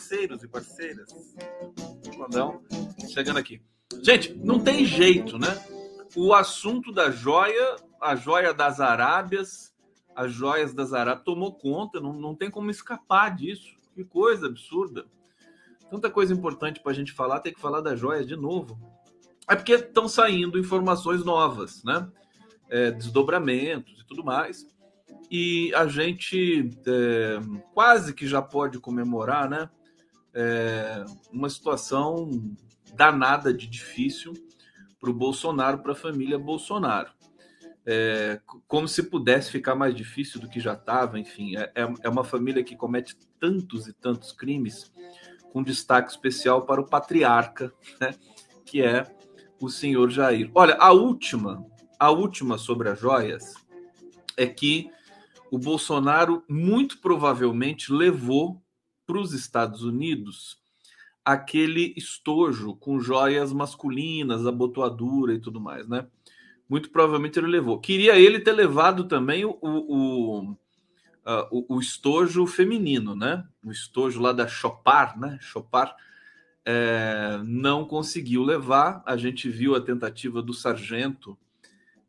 parceiros e parceiras. Condão chegando aqui. Gente, não tem jeito, né? o assunto da joia, a joia das Arábias, as joias das Arábias, tomou conta, não, não tem como escapar disso. Que coisa absurda. Tanta coisa importante para a gente falar, tem que falar da joia de novo. É porque estão saindo informações novas, né? É, desdobramentos e tudo mais. E a gente é, quase que já pode comemorar, né? É, uma situação danada de difícil para o Bolsonaro, para a família Bolsonaro. É, como se pudesse ficar mais difícil do que já estava, enfim, é, é, é uma família que comete tantos e tantos crimes, com destaque especial para o patriarca, né, que é o senhor Jair. Olha, a última, a última sobre as joias é que o Bolsonaro muito provavelmente levou para os Estados Unidos aquele estojo com joias masculinas, abotoadura e tudo mais, né? Muito provavelmente ele levou. Queria ele ter levado também o, o, uh, o, o estojo feminino, né? O estojo lá da Chopar, né? Chopar é, não conseguiu levar. A gente viu a tentativa do sargento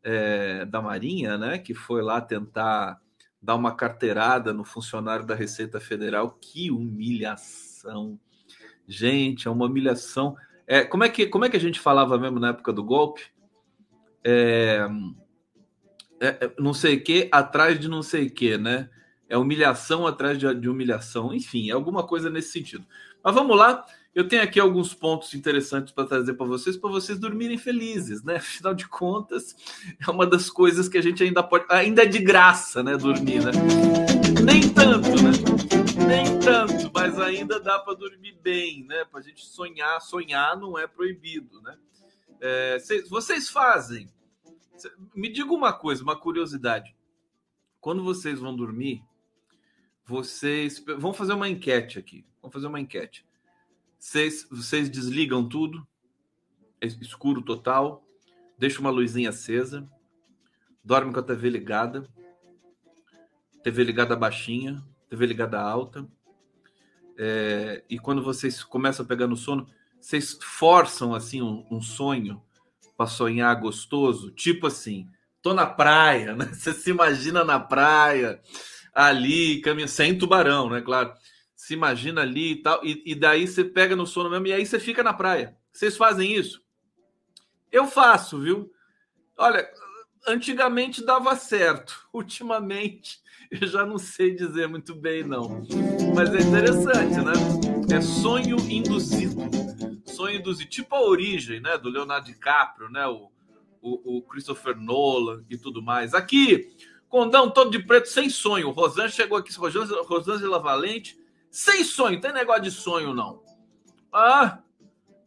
é, da Marinha, né? Que foi lá tentar dar uma carteirada no funcionário da Receita Federal. Que humilhação! Gente, é uma humilhação. É, como, é que, como é que a gente falava mesmo na época do golpe? É, é, é não sei o que atrás de não sei o que, né? É humilhação atrás de, de humilhação. Enfim, é alguma coisa nesse sentido. Mas vamos lá. Eu tenho aqui alguns pontos interessantes para trazer para vocês, para vocês dormirem felizes, né? Afinal de contas, é uma das coisas que a gente ainda pode. Ainda é de graça, né? Dormir, né? Nem tanto, né? nem tanto, mas ainda dá para dormir bem, né? Para a gente sonhar, sonhar não é proibido, né? É, cês, vocês fazem. Me diga uma coisa, uma curiosidade. Quando vocês vão dormir, vocês vão fazer uma enquete aqui. Vamos fazer uma enquete. Vocês, vocês desligam tudo, é escuro total, deixa uma luzinha acesa, dorme com a TV ligada, TV ligada baixinha, TV ligada alta. É, e quando vocês começam a pegar no sono, vocês forçam assim um, um sonho para sonhar gostoso, tipo assim, tô na praia, né? Você se imagina na praia, ali, caminhando, sem tubarão, né? Claro. Se imagina ali e tal, e, e daí você pega no sono mesmo, e aí você fica na praia. Vocês fazem isso? Eu faço, viu? Olha, antigamente dava certo, ultimamente eu já não sei dizer muito bem, não. Mas é interessante, né? É sonho induzido. Sonho induzido. Tipo a origem, né? Do Leonardo DiCaprio, né? O, o, o Christopher Nolan e tudo mais. Aqui, Condão todo de preto, sem sonho. Rosângela chegou aqui, Rosângela Valente, sem sonho. Tem negócio de sonho, não. Ah,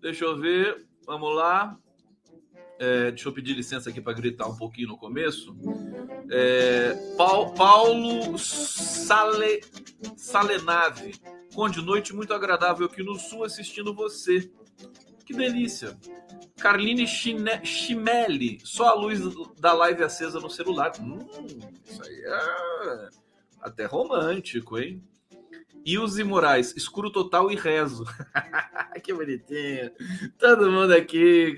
deixa eu ver. Vamos lá. É, deixa eu pedir licença aqui para gritar um pouquinho no começo. É, Paulo Sale, Salenave. Noite muito agradável aqui no sul assistindo você. Que delícia. Carline Chimelli. Só a luz da live acesa no celular. Hum, isso aí é até romântico, hein? E os Moraes, escuro total e rezo. que bonitinho. Todo mundo aqui,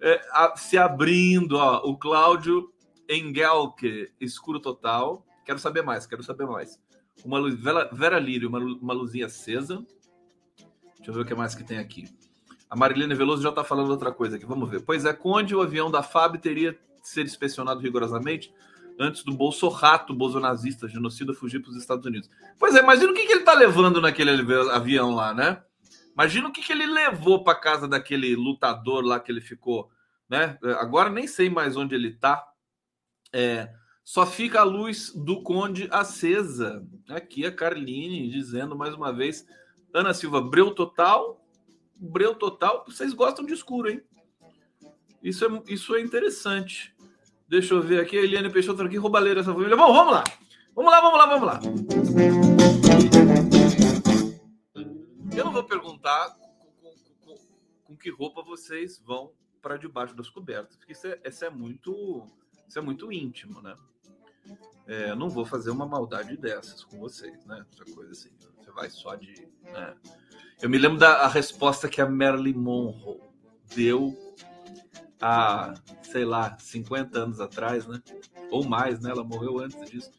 é, a, se abrindo, ó, o Cláudio Engelke, escuro total. Quero saber mais, quero saber mais. Uma luz, Vera, Vera Lírio, uma, uma luzinha acesa. Deixa eu ver o que mais que tem aqui. A Marilene Veloso já está falando outra coisa aqui, vamos ver. Pois é, Conde, o avião da FAB teria de ser inspecionado rigorosamente antes do Bolso Rato, bolsonazista, genocida, fugir para os Estados Unidos. Pois é, imagina o que, que ele está levando naquele avião lá, né? Imagina o que, que ele levou para casa daquele lutador lá que ele ficou, né? Agora nem sei mais onde ele está. É, só fica a luz do Conde acesa. Aqui a Carline dizendo mais uma vez, Ana Silva, breu total, breu total. Vocês gostam de escuro, hein? Isso é, isso é interessante. Deixa eu ver aqui. A Eliane Peixoto aqui, roubalheira essa família. Bom, vamos lá. Vamos lá, vamos lá, vamos lá. Eu não vou perguntar com, com, com, com que roupa vocês vão para debaixo das cobertas, porque isso é, isso é muito isso é muito íntimo, né? É, não vou fazer uma maldade dessas com vocês, né? Essa coisa assim. Você vai só de. Né? Eu me lembro da resposta que a Marilyn Monroe deu há, sei lá, 50 anos atrás, né? Ou mais, né? Ela morreu antes disso.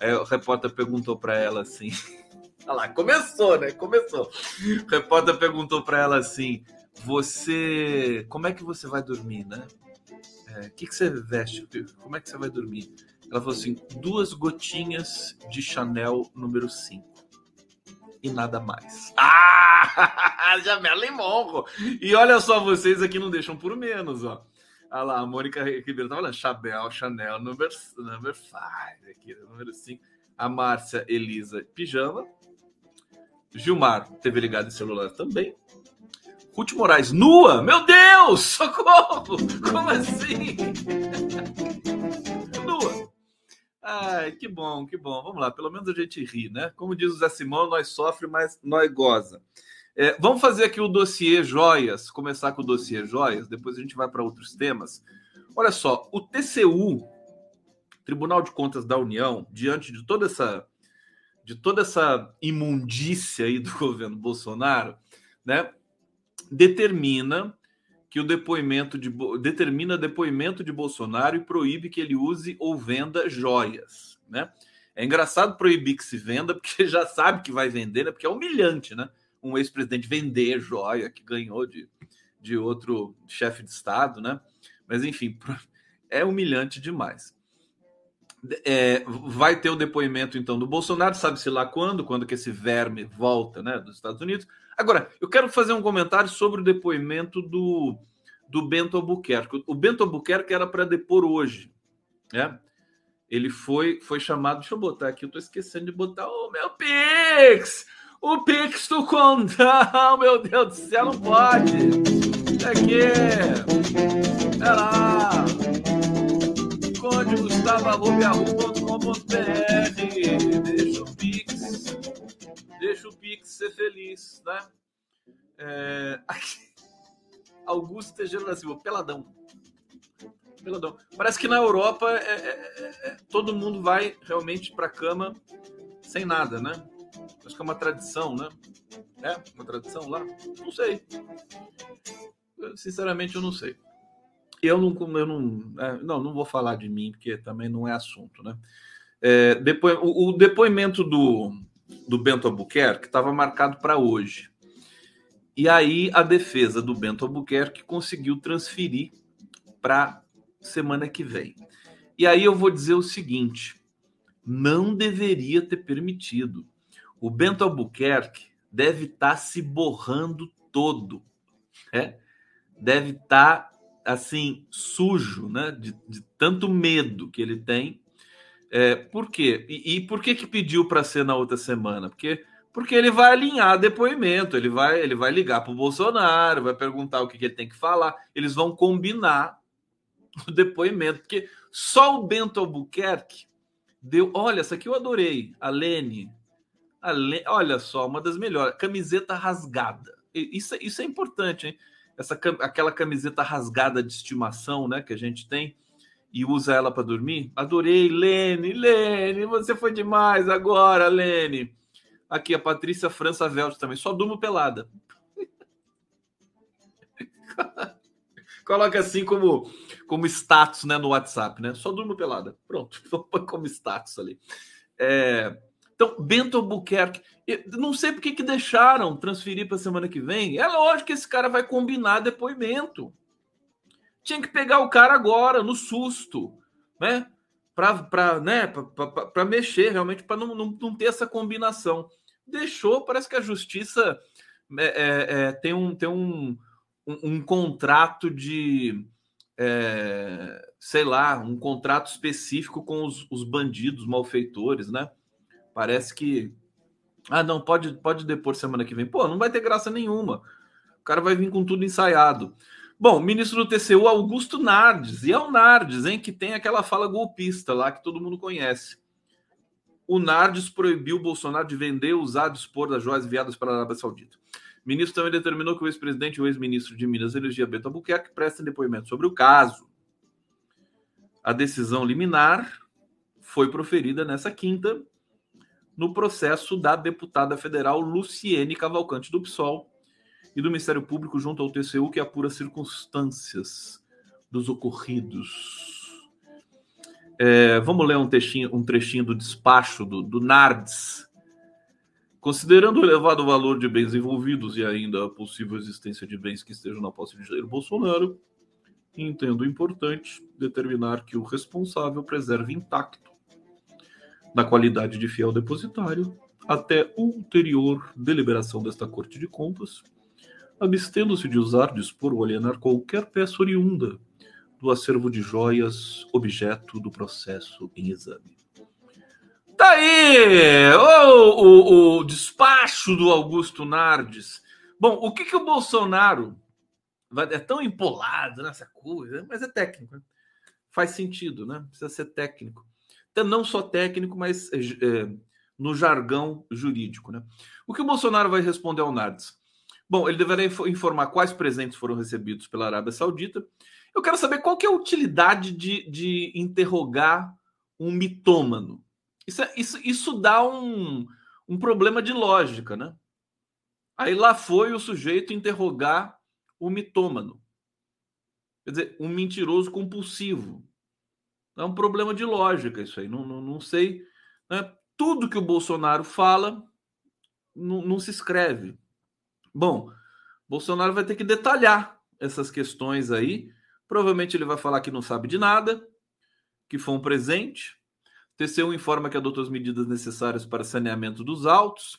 Aí o repórter perguntou para ela assim. Olha lá, começou, né? Começou. O repórter perguntou para ela assim: Você. Como é que você vai dormir, né? O é, que, que você veste? Como é que você vai dormir? Ela falou assim: duas gotinhas de Chanel número 5. E nada mais. Ah! Jamela Monro! E olha só, vocês aqui não deixam por menos, ó. Olha lá, a Mônica Ribeiro tá falando Chanel, Chanel 5, number aqui, número 5. A Márcia Elisa, pijama. Gilmar, TV ligado em celular também. Ruth Moraes, nua? Meu Deus! Socorro! Como assim? que bom, que bom. Vamos lá, pelo menos a gente ri, né? Como diz o Zé Simão, nós sofre, mas nós goza. É, vamos fazer aqui o dossiê joias, começar com o dossiê joias, depois a gente vai para outros temas. Olha só, o TCU, Tribunal de Contas da União, diante de toda essa de toda essa imundícia aí do governo Bolsonaro, né? determina que o depoimento de determina depoimento de Bolsonaro e proíbe que ele use ou venda joias, né? É engraçado proibir que se venda porque já sabe que vai vender, né? Porque é humilhante, né? Um ex-presidente vender joia que ganhou de, de outro chefe de estado, né? Mas enfim, é humilhante demais. É, vai ter o depoimento então do Bolsonaro, sabe-se lá quando, quando que esse verme volta, né, dos Estados Unidos. Agora, eu quero fazer um comentário sobre o depoimento do, do Bento Albuquerque. O Bento Albuquerque era para depor hoje, né? Ele foi, foi chamado. Deixa eu botar aqui, eu estou esquecendo de botar o meu Pix! O Pix do Condão, meu Deus do céu, não pode! Aqui! É lá! Conde Gustavo.com.br Deixa o Pix Deixa o Pix ser feliz, né? É... Augusto Tejero da Silva, peladão. Parece que na Europa é, é, é, é todo mundo vai realmente para cama sem nada, né? Acho que é uma tradição, né? É uma tradição lá? Não sei. Sinceramente, eu não sei. Eu não, eu não, é, não, não vou falar de mim porque também não é assunto, né? É, depois, o, o depoimento do, do Bento Albuquerque estava marcado para hoje. E aí a defesa do Bento Albuquerque conseguiu transferir para semana que vem. E aí eu vou dizer o seguinte: não deveria ter permitido. O Bento Albuquerque deve estar tá se borrando todo, né? deve estar tá, assim sujo, né? De, de tanto medo que ele tem é, por quê? E, e por que, que pediu para ser na outra semana? Porque, porque ele vai alinhar depoimento, ele vai, ele vai ligar para o Bolsonaro, vai perguntar o que, que ele tem que falar, eles vão combinar o depoimento, porque só o Bento Albuquerque deu. Olha, essa aqui eu adorei, a Lene. A Lene olha só, uma das melhores, camiseta rasgada. Isso, isso é importante, hein? Essa, aquela camiseta rasgada de estimação, né, que a gente tem e usa ela para dormir? Adorei, Lene, Lene, você foi demais agora, Lene. Aqui a Patrícia França Velt também, só durmo pelada. Coloca assim como como status, né, no WhatsApp, né? Só durmo pelada. Pronto, como status ali. É, então, Bento Albuquerque, não sei por que, que deixaram transferir para semana que vem. É lógico que esse cara vai combinar depoimento. Tinha que pegar o cara agora, no susto, né? Para né? mexer realmente, para não, não, não, ter essa combinação. Deixou, parece que a justiça é, é, é tem, um, tem um, um, um contrato de. É, sei lá, um contrato específico com os, os bandidos, malfeitores, né? Parece que. Ah, não, pode, pode depor semana que vem. Pô, não vai ter graça nenhuma. O cara vai vir com tudo ensaiado. Bom, ministro do TCU, Augusto Nardes. E é o Nardes, hein, que tem aquela fala golpista lá que todo mundo conhece. O Nardes proibiu o Bolsonaro de vender, usar, dispor das joias enviadas para a Arábia Saudita. O ministro também determinou que o ex-presidente e o ex-ministro de Minas, Energia Beto Albuquerque, prestem depoimento sobre o caso. A decisão liminar foi proferida nessa quinta no processo da deputada federal Luciene Cavalcante do PSOL, e do Ministério Público junto ao TCU que apura circunstâncias dos ocorridos. É, vamos ler um trechinho, um trechinho do despacho do, do Nardes. Considerando o elevado valor de bens envolvidos e ainda a possível existência de bens que estejam na posse de Jair Bolsonaro, entendo importante determinar que o responsável preserve intacto, na qualidade de fiel depositário, até ulterior deliberação desta Corte de Contas, abstendo-se de usar, dispor ou alienar qualquer peça oriunda do acervo de joias objeto do processo em exame. Tá aí o, o, o despacho do Augusto Nardes. Bom, o que, que o Bolsonaro é tão empolado nessa coisa, mas é técnico. Né? Faz sentido, né? Precisa ser técnico. Então, não só técnico, mas é, no jargão jurídico. Né? O que o Bolsonaro vai responder ao Nardes? Bom, ele deverá informar quais presentes foram recebidos pela Arábia Saudita. Eu quero saber qual que é a utilidade de, de interrogar um mitômano. Isso, é, isso, isso dá um, um problema de lógica, né? Aí lá foi o sujeito interrogar o mitômano. Quer dizer, um mentiroso compulsivo. É um problema de lógica isso aí. Não, não, não sei. Né? Tudo que o Bolsonaro fala não, não se escreve. Bom, Bolsonaro vai ter que detalhar essas questões aí. Provavelmente ele vai falar que não sabe de nada, que foi um presente. TCU informa que adotou as medidas necessárias para saneamento dos autos.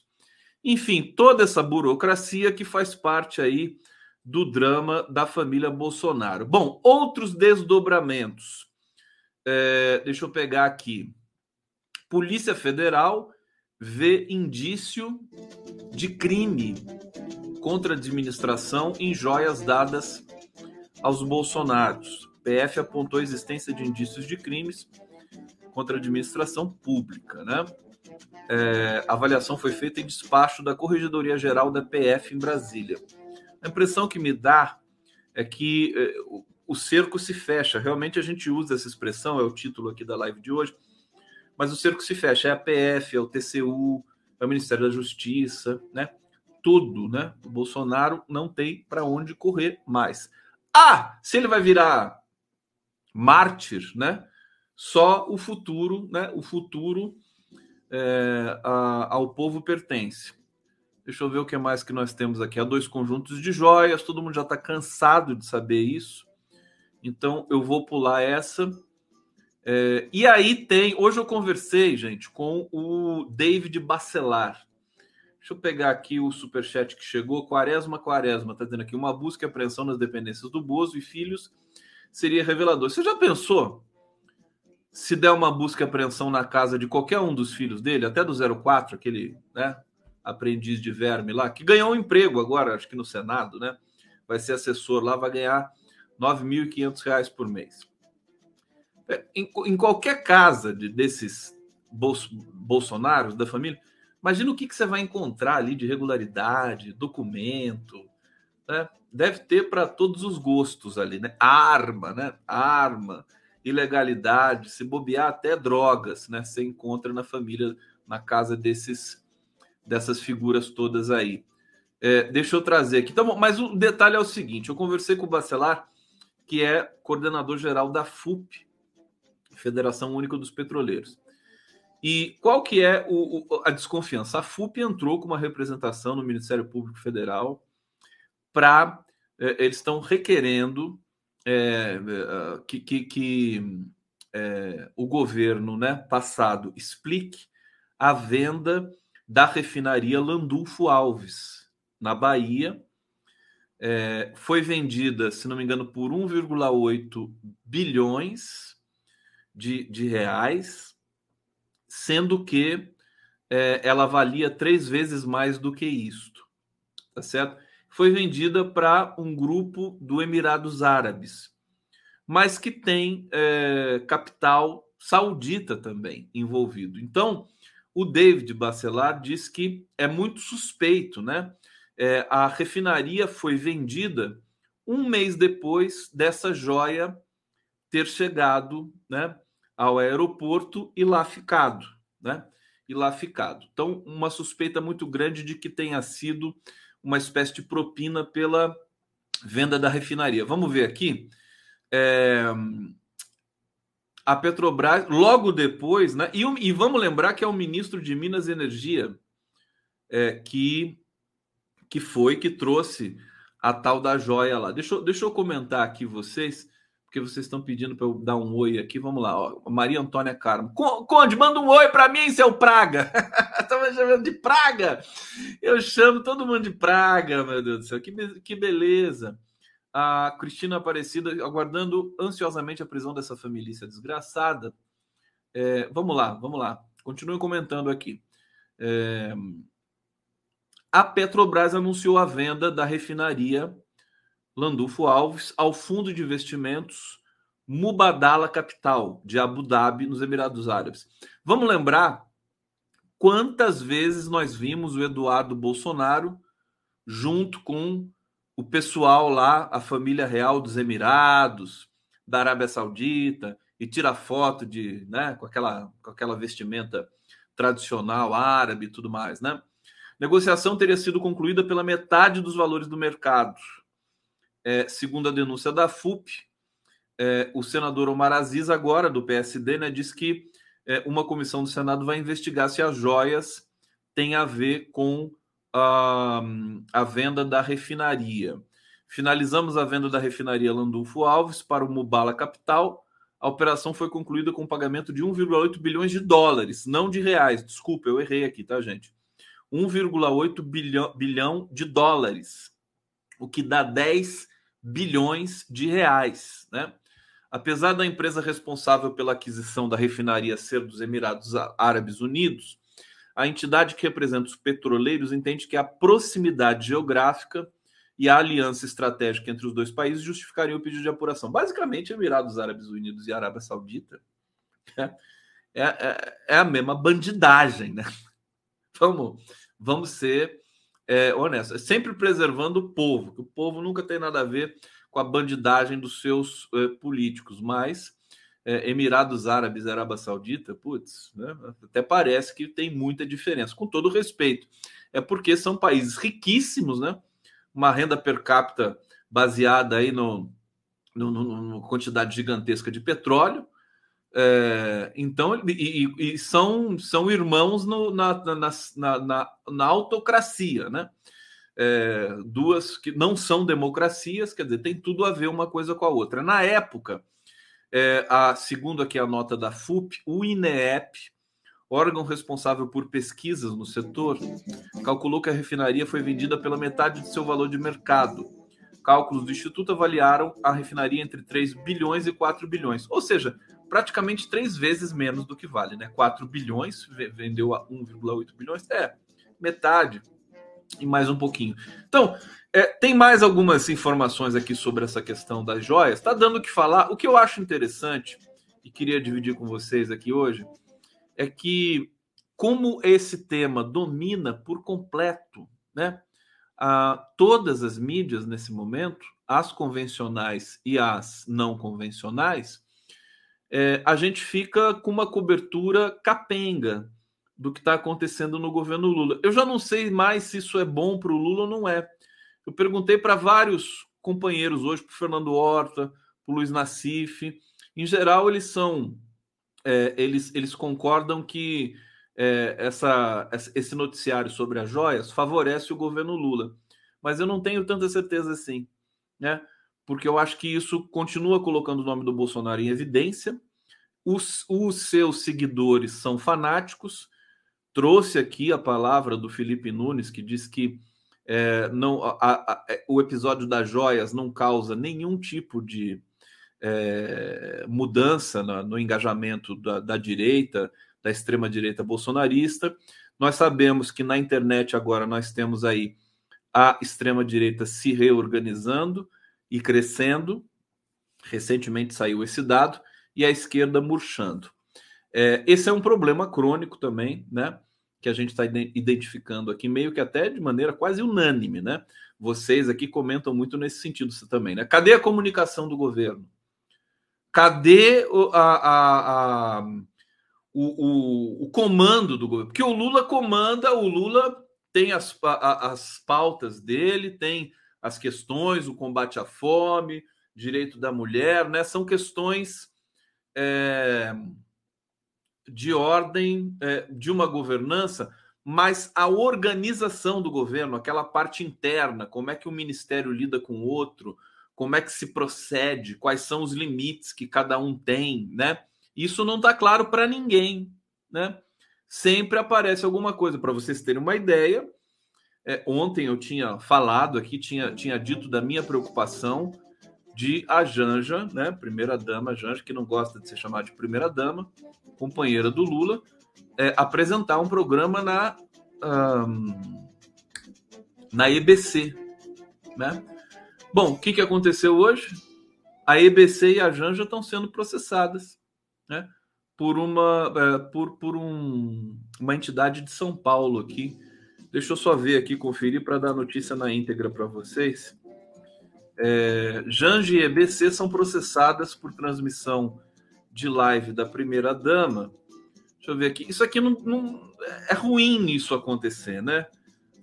Enfim, toda essa burocracia que faz parte aí do drama da família Bolsonaro. Bom, outros desdobramentos. É, deixa eu pegar aqui. Polícia Federal vê indício de crime contra a administração em joias dadas aos bolsonaros. PF apontou a existência de indícios de crimes contra a administração pública, né? É, a avaliação foi feita em despacho da Corregedoria Geral da PF em Brasília. A impressão que me dá é que é, o cerco se fecha. Realmente a gente usa essa expressão, é o título aqui da live de hoje, mas o cerco se fecha. É a PF, é o TCU, é o Ministério da Justiça, né? tudo, né? O Bolsonaro não tem para onde correr mais. Ah, se ele vai virar mártir, né? Só o futuro, né? O futuro é, a, ao povo pertence. Deixa eu ver o que mais que nós temos aqui. Há dois conjuntos de joias, todo mundo já está cansado de saber isso. Então eu vou pular essa. É, e aí tem. Hoje eu conversei, gente, com o David Bacelar. Deixa eu pegar aqui o superchat que chegou. Quaresma, Quaresma, tá dizendo aqui: uma busca e apreensão nas dependências do Bozo e filhos seria revelador. Você já pensou se der uma busca e apreensão na casa de qualquer um dos filhos dele, até do 04, aquele né, aprendiz de verme lá, que ganhou um emprego agora, acho que no Senado, né? Vai ser assessor lá, vai ganhar R$ 9.500 por mês. É, em, em, qualquer casa de, desses Bolsonaros, da família, Imagina o que, que você vai encontrar ali de regularidade, documento, né? Deve ter para todos os gostos ali, né? Arma, né? Arma, ilegalidade, se bobear até drogas, né? Você encontra na família, na casa desses dessas figuras todas aí. É, deixa eu trazer aqui. Então, mas o detalhe é o seguinte: eu conversei com o Bacelar, que é coordenador geral da FUP, Federação Única dos Petroleiros. E qual que é o, o, a desconfiança? A FUP entrou com uma representação no Ministério Público Federal para é, eles estão requerendo é, é, que, que, que é, o governo né, passado explique a venda da refinaria Landulfo Alves na Bahia. É, foi vendida, se não me engano, por 1,8 bilhões de, de reais sendo que é, ela valia três vezes mais do que isto, tá certo? Foi vendida para um grupo do Emirados Árabes, mas que tem é, capital saudita também envolvido. Então, o David Bacelar diz que é muito suspeito, né? É, a refinaria foi vendida um mês depois dessa joia ter chegado, né, ao aeroporto e lá ficado, né? E lá ficado. Então, uma suspeita muito grande de que tenha sido uma espécie de propina pela venda da refinaria. Vamos ver aqui. É, a Petrobras, logo depois, né? E, e, vamos lembrar que é o ministro de Minas e Energia é, que, que foi que trouxe a tal da joia lá. Deixa, deixa eu comentar aqui vocês, porque vocês estão pedindo para eu dar um oi aqui. Vamos lá, ó, Maria Antônia Carmo. Conde, manda um oi para mim, seu Praga. Estava chamando de Praga. Eu chamo todo mundo de Praga, meu Deus do céu. Que, que beleza a Cristina Aparecida aguardando ansiosamente a prisão dessa família desgraçada. É, vamos lá, vamos lá. Continue comentando aqui. É, a Petrobras anunciou a venda da refinaria Landulfo Alves ao fundo de investimentos Mubadala Capital, de Abu Dhabi, nos Emirados Árabes. Vamos lembrar quantas vezes nós vimos o Eduardo Bolsonaro junto com o pessoal lá, a família real dos Emirados, da Arábia Saudita, e tira foto de, né, com aquela, com aquela vestimenta tradicional árabe e tudo mais, né? Negociação teria sido concluída pela metade dos valores do mercado. É, segundo a denúncia da FUP, é, o senador Omar Aziz, agora do PSD, né, diz que é, uma comissão do Senado vai investigar se as joias têm a ver com a, a venda da refinaria. Finalizamos a venda da refinaria Landulfo Alves para o Mubala Capital. A operação foi concluída com pagamento de 1,8 bilhões de dólares, não de reais. Desculpa, eu errei aqui, tá, gente? 1,8 bilhão, bilhão de dólares, o que dá 10 bilhões de reais, né? Apesar da empresa responsável pela aquisição da refinaria ser dos Emirados Árabes Unidos, a entidade que representa os petroleiros entende que a proximidade geográfica e a aliança estratégica entre os dois países justificariam o pedido de apuração. Basicamente, Emirados Árabes Unidos e Arábia Saudita é, é, é, é a mesma bandidagem, né? Vamos, vamos ser é, honestos, sempre preservando o povo, que o povo nunca tem nada a ver com a bandidagem dos seus é, políticos, mas é, Emirados Árabes Arábia Saudita, putz, né, até parece que tem muita diferença, com todo respeito. É porque são países riquíssimos, né? Uma renda per capita baseada aí no, no, no, no quantidade gigantesca de petróleo. É, então, e, e, são, são irmãos no, na, na, na, na, autocracia, né? É, duas que não são democracias, quer dizer, tem tudo a ver uma coisa com a outra. Na época, é, a, segundo aqui a nota da FUP, o INEP, órgão responsável por pesquisas no setor, calculou que a refinaria foi vendida pela metade de seu valor de mercado. Cálculos do Instituto avaliaram a refinaria entre 3 bilhões e 4 bilhões, ou seja, praticamente três vezes menos do que vale, né? 4 bilhões, vendeu a 1,8 bilhões, é metade e mais um pouquinho. Então, é, tem mais algumas informações aqui sobre essa questão das joias. Está dando o que falar. O que eu acho interessante e queria dividir com vocês aqui hoje é que como esse tema domina por completo, né? A, todas as mídias nesse momento, as convencionais e as não convencionais, é, a gente fica com uma cobertura capenga do que está acontecendo no governo Lula. Eu já não sei mais se isso é bom para o Lula ou não é. Eu perguntei para vários companheiros hoje, para o Fernando Horta, para o Luiz Nassif. Em geral, eles são. É, eles, eles concordam que é, essa, esse noticiário sobre as joias favorece o governo Lula. Mas eu não tenho tanta certeza assim, né? Porque eu acho que isso continua colocando o nome do Bolsonaro em evidência. Os, os seus seguidores são fanáticos. Trouxe aqui a palavra do Felipe Nunes, que diz que é, não, a, a, é, o episódio das joias não causa nenhum tipo de é, mudança no, no engajamento da, da, direita, da extrema direita bolsonarista. Nós sabemos que na internet agora nós temos aí a extrema-direita se reorganizando e crescendo. Recentemente saiu esse dado, e a esquerda murchando. É, esse é um problema crônico também, né? Que a gente está identificando aqui, meio que até de maneira quase unânime, né? Vocês aqui comentam muito nesse sentido também, né? Cadê a comunicação do governo? Cadê a, a, a o, o, o, comando do governo? Porque o Lula comanda, o Lula tem as, as pautas dele, tem as questões, o combate à fome, direito da mulher, né? São questões é, de ordem é, de uma governança, mas a organização do governo, aquela parte interna, como é que o ministério lida com o outro, como é que se procede, quais são os limites que cada um tem, né? Isso não está claro para ninguém, né? Sempre aparece alguma coisa. Para vocês terem uma ideia, é, ontem eu tinha falado aqui, tinha, tinha dito da minha preocupação de a Janja, né, primeira dama, Janja, que não gosta de ser chamada de primeira dama, companheira do Lula, é, apresentar um programa na um, na EBC, né? Bom, o que, que aconteceu hoje? A EBC e a Janja estão sendo processadas, né? Por uma é, por, por um, uma entidade de São Paulo aqui. Deixa eu só ver aqui, conferir para dar notícia na íntegra para vocês é, e EBC são processadas por transmissão de live da primeira dama. Deixa eu ver aqui. Isso aqui não, não, é ruim isso acontecer, né?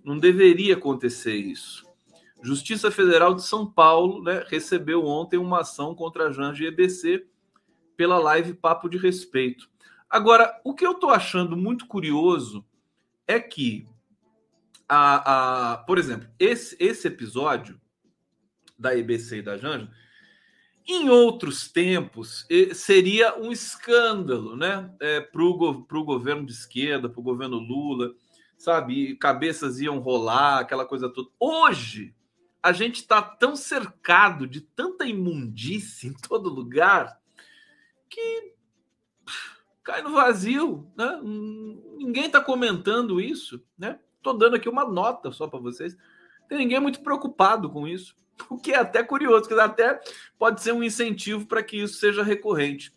Não deveria acontecer isso. Justiça Federal de São Paulo né, recebeu ontem uma ação contra a e EBC pela live Papo de Respeito. Agora, o que eu estou achando muito curioso é que, a, a, por exemplo, esse, esse episódio da EBC e da Janja, em outros tempos seria um escândalo, né? É, para o governo de esquerda, para o governo Lula, sabe? E cabeças iam rolar, aquela coisa toda. Hoje, a gente está tão cercado de tanta imundície em todo lugar que cai no vazio, né? Ninguém está comentando isso, né? Estou dando aqui uma nota só para vocês. Tem ninguém muito preocupado com isso. o que é até curioso, que até pode ser um incentivo para que isso seja recorrente.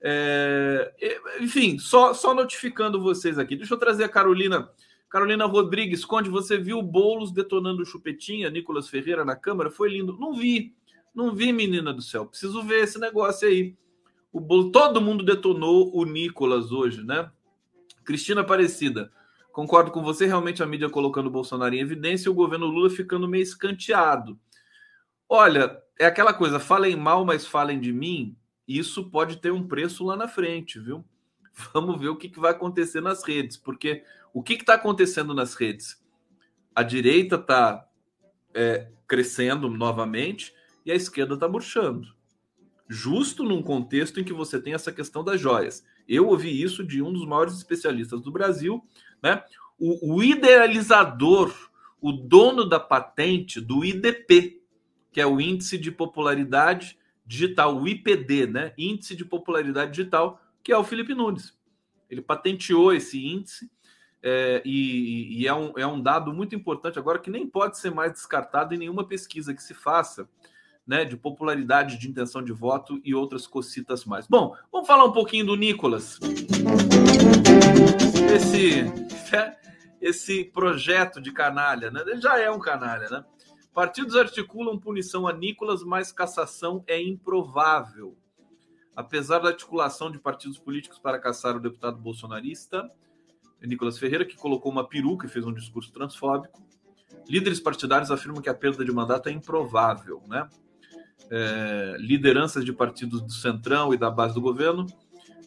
É, enfim, só, só notificando vocês aqui. Deixa eu trazer a Carolina. Carolina Rodrigues, Conde, você viu o detonando o chupetinha, Nicolas Ferreira na Câmara? Foi lindo. Não vi, não vi, menina do céu. Preciso ver esse negócio aí. O todo mundo detonou o Nicolas hoje, né? Cristina Aparecida, concordo com você. Realmente a mídia colocando o Bolsonaro em evidência e o governo Lula ficando meio escanteado. Olha, é aquela coisa, falem mal, mas falem de mim. Isso pode ter um preço lá na frente, viu? Vamos ver o que, que vai acontecer nas redes, porque o que está acontecendo nas redes? A direita está é, crescendo novamente e a esquerda está murchando. Justo num contexto em que você tem essa questão das joias. Eu ouvi isso de um dos maiores especialistas do Brasil, né? O, o idealizador, o dono da patente do IDP, que é o índice de popularidade digital, o IPD, né? Índice de popularidade digital, que é o Felipe Nunes. Ele patenteou esse índice é, e, e é, um, é um dado muito importante agora que nem pode ser mais descartado em nenhuma pesquisa que se faça. Né, de popularidade, de intenção de voto e outras cocitas mais. Bom, vamos falar um pouquinho do Nicolas. Esse, esse projeto de canalha, né? Ele já é um canalha, né? Partidos articulam punição a Nicolas, mas cassação é improvável. Apesar da articulação de partidos políticos para caçar o deputado bolsonarista, Nicolas Ferreira, que colocou uma peruca e fez um discurso transfóbico, líderes partidários afirmam que a perda de mandato é improvável. Né? É, lideranças de partidos do Centrão e da base do governo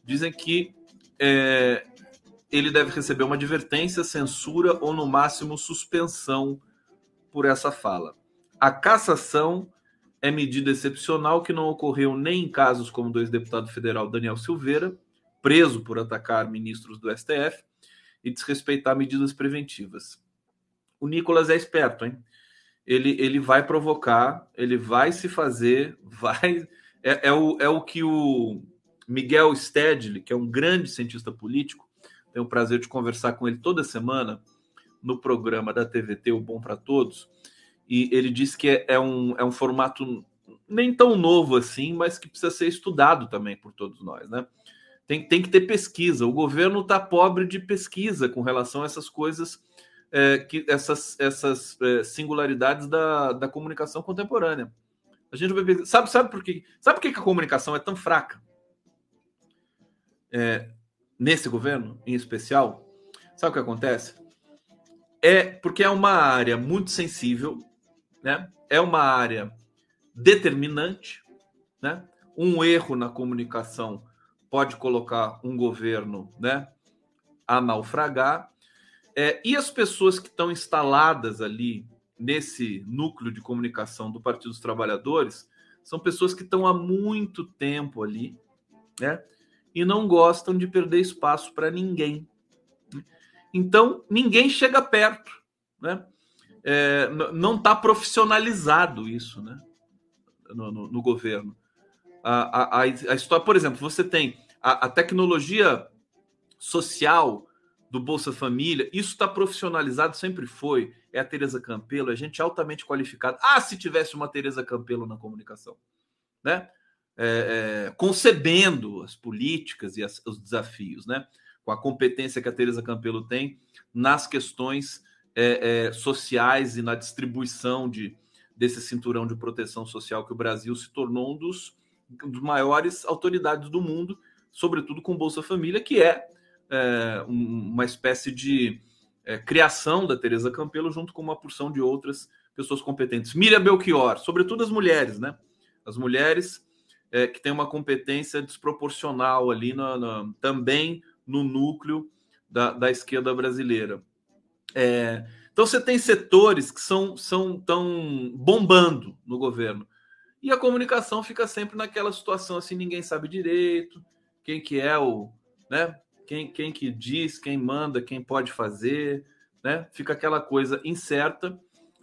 dizem que é, ele deve receber uma advertência, censura ou, no máximo, suspensão por essa fala. A cassação é medida excepcional que não ocorreu nem em casos como do ex-deputado federal Daniel Silveira, preso por atacar ministros do STF e desrespeitar medidas preventivas. O Nicolas é esperto, hein? Ele, ele vai provocar, ele vai se fazer, vai. É, é, o, é o que o Miguel Stedley, que é um grande cientista político, tenho o prazer de conversar com ele toda semana no programa da TVT O Bom para Todos, e ele disse que é, é, um, é um formato nem tão novo assim, mas que precisa ser estudado também por todos nós, né? Tem, tem que ter pesquisa. O governo está pobre de pesquisa com relação a essas coisas, é, que essas, essas é, singularidades da, da comunicação contemporânea. A gente vai sabe sabe por quê? Sabe por que a comunicação é tão fraca? É, nesse governo, em especial, sabe o que acontece? É porque é uma área muito sensível, né? É uma área determinante, né? Um erro na comunicação pode colocar um governo, né, a naufragar. É, e as pessoas que estão instaladas ali nesse núcleo de comunicação do Partido dos Trabalhadores são pessoas que estão há muito tempo ali, né? E não gostam de perder espaço para ninguém. Então, ninguém chega perto, né? É, não está profissionalizado isso, né? No, no, no governo. A, a, a, história, por exemplo, você tem a, a tecnologia social do Bolsa Família, isso está profissionalizado, sempre foi. É a Tereza Campelo, é gente altamente qualificada. Ah, se tivesse uma Tereza Campelo na comunicação, né? É, é, concebendo as políticas e as, os desafios, né? Com a competência que a Tereza Campelo tem nas questões é, é, sociais e na distribuição de, desse cinturão de proteção social que o Brasil se tornou um dos, um dos maiores autoridades do mundo, sobretudo com Bolsa Família, que é é, uma espécie de é, criação da Teresa Campelo junto com uma porção de outras pessoas competentes. Miriam Belchior, sobretudo as mulheres, né? As mulheres é, que têm uma competência desproporcional ali na, na, também no núcleo da, da esquerda brasileira. É, então você tem setores que são são tão bombando no governo e a comunicação fica sempre naquela situação assim ninguém sabe direito quem que é o né quem, quem que diz, quem manda, quem pode fazer, né? Fica aquela coisa incerta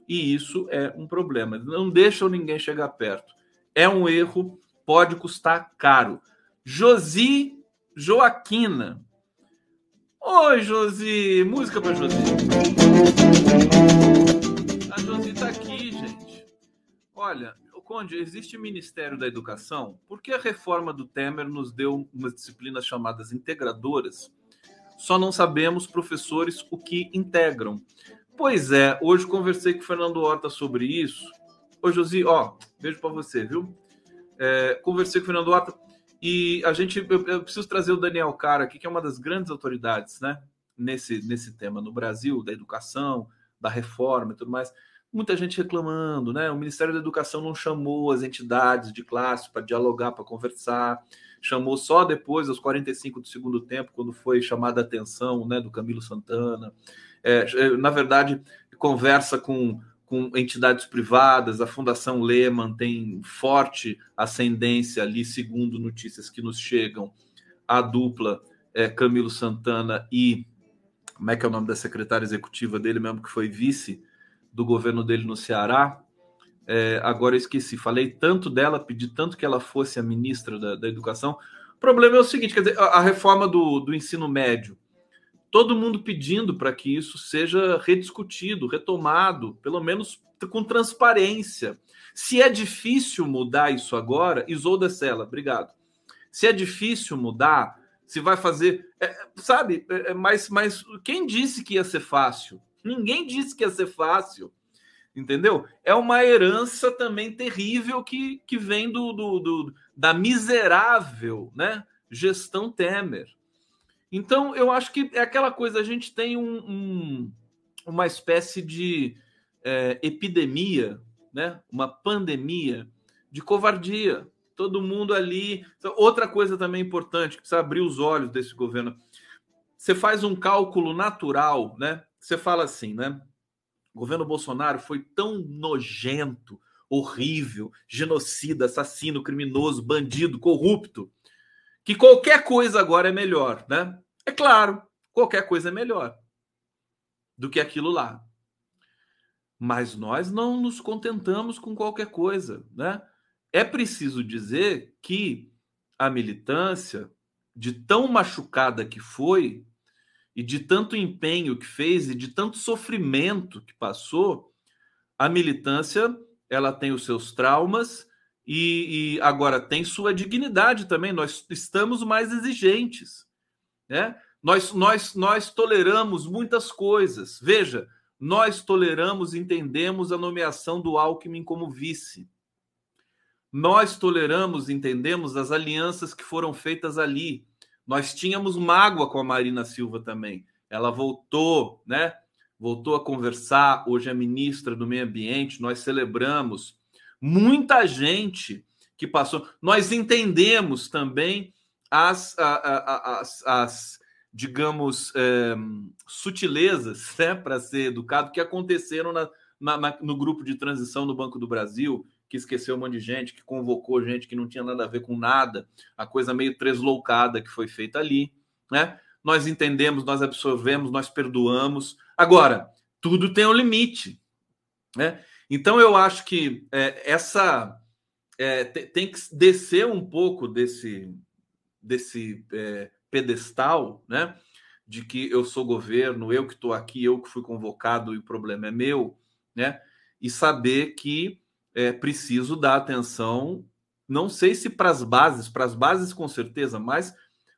e isso é um problema. Não deixam ninguém chegar perto. É um erro, pode custar caro. Josi Joaquina. Oi, Josi. Música para Josi. A Josi tá aqui, gente. Olha, Conde, existe Ministério da Educação? Por que a reforma do Temer nos deu umas disciplinas chamadas integradoras? Só não sabemos, professores, o que integram. Pois é, hoje conversei com o Fernando Horta sobre isso. Ô, Josi, ó, beijo para você, viu? É, conversei com o Fernando Horta e a gente, eu, eu, preciso trazer o Daniel Cara aqui, que é uma das grandes autoridades, né, nesse, nesse tema no Brasil, da educação, da reforma e tudo mais muita gente reclamando, né? O Ministério da Educação não chamou as entidades de classe para dialogar, para conversar, chamou só depois, aos 45 do segundo tempo, quando foi chamada a atenção né, do Camilo Santana. É, é, na verdade, conversa com, com entidades privadas, a Fundação Lehman tem forte ascendência ali, segundo notícias que nos chegam, a dupla é, Camilo Santana e como é que é o nome da secretária executiva dele mesmo, que foi vice do governo dele no Ceará. É, agora eu esqueci, falei tanto dela, pedi tanto que ela fosse a ministra da, da Educação. O problema é o seguinte: quer dizer, a, a reforma do, do ensino médio, todo mundo pedindo para que isso seja rediscutido, retomado, pelo menos com transparência. Se é difícil mudar isso agora, Isolda Sela, obrigado. Se é difícil mudar, se vai fazer. É, sabe, é, é mas, mas quem disse que ia ser fácil? Ninguém disse que ia ser fácil, entendeu? É uma herança também terrível que, que vem do, do, do da miserável né, gestão Temer. Então, eu acho que é aquela coisa, a gente tem um, um, uma espécie de é, epidemia, né, uma pandemia de covardia. Todo mundo ali. Outra coisa também importante, que precisa abrir os olhos desse governo. Você faz um cálculo natural, né? Você fala assim, né? O governo Bolsonaro foi tão nojento, horrível, genocida, assassino, criminoso, bandido, corrupto, que qualquer coisa agora é melhor, né? É claro, qualquer coisa é melhor do que aquilo lá. Mas nós não nos contentamos com qualquer coisa, né? É preciso dizer que a militância, de tão machucada que foi, e de tanto empenho que fez e de tanto sofrimento que passou, a militância ela tem os seus traumas e, e, agora tem sua dignidade também. Nós estamos mais exigentes, né? Nós, nós, nós toleramos muitas coisas. Veja, nós toleramos, entendemos a nomeação do Alckmin como vice. Nós toleramos, entendemos as alianças que foram feitas ali. Nós tínhamos mágoa com a Marina Silva também. Ela voltou, né? Voltou a conversar. Hoje é ministra do Meio Ambiente. Nós celebramos. Muita gente que passou. Nós entendemos também as, as, as digamos, é, sutilezas, né, para ser educado, que aconteceram na, na, no grupo de transição no Banco do Brasil, que esqueceu um monte de gente, que convocou gente que não tinha nada a ver com nada, a coisa meio tresloucada que foi feita ali, né? Nós entendemos, nós absorvemos, nós perdoamos. Agora, tudo tem um limite, né? Então eu acho que é, essa é, tem que descer um pouco desse desse é, pedestal, né? De que eu sou governo, eu que estou aqui, eu que fui convocado e o problema é meu, né? E saber que é preciso dar atenção, não sei se para as bases, para as bases com certeza, mas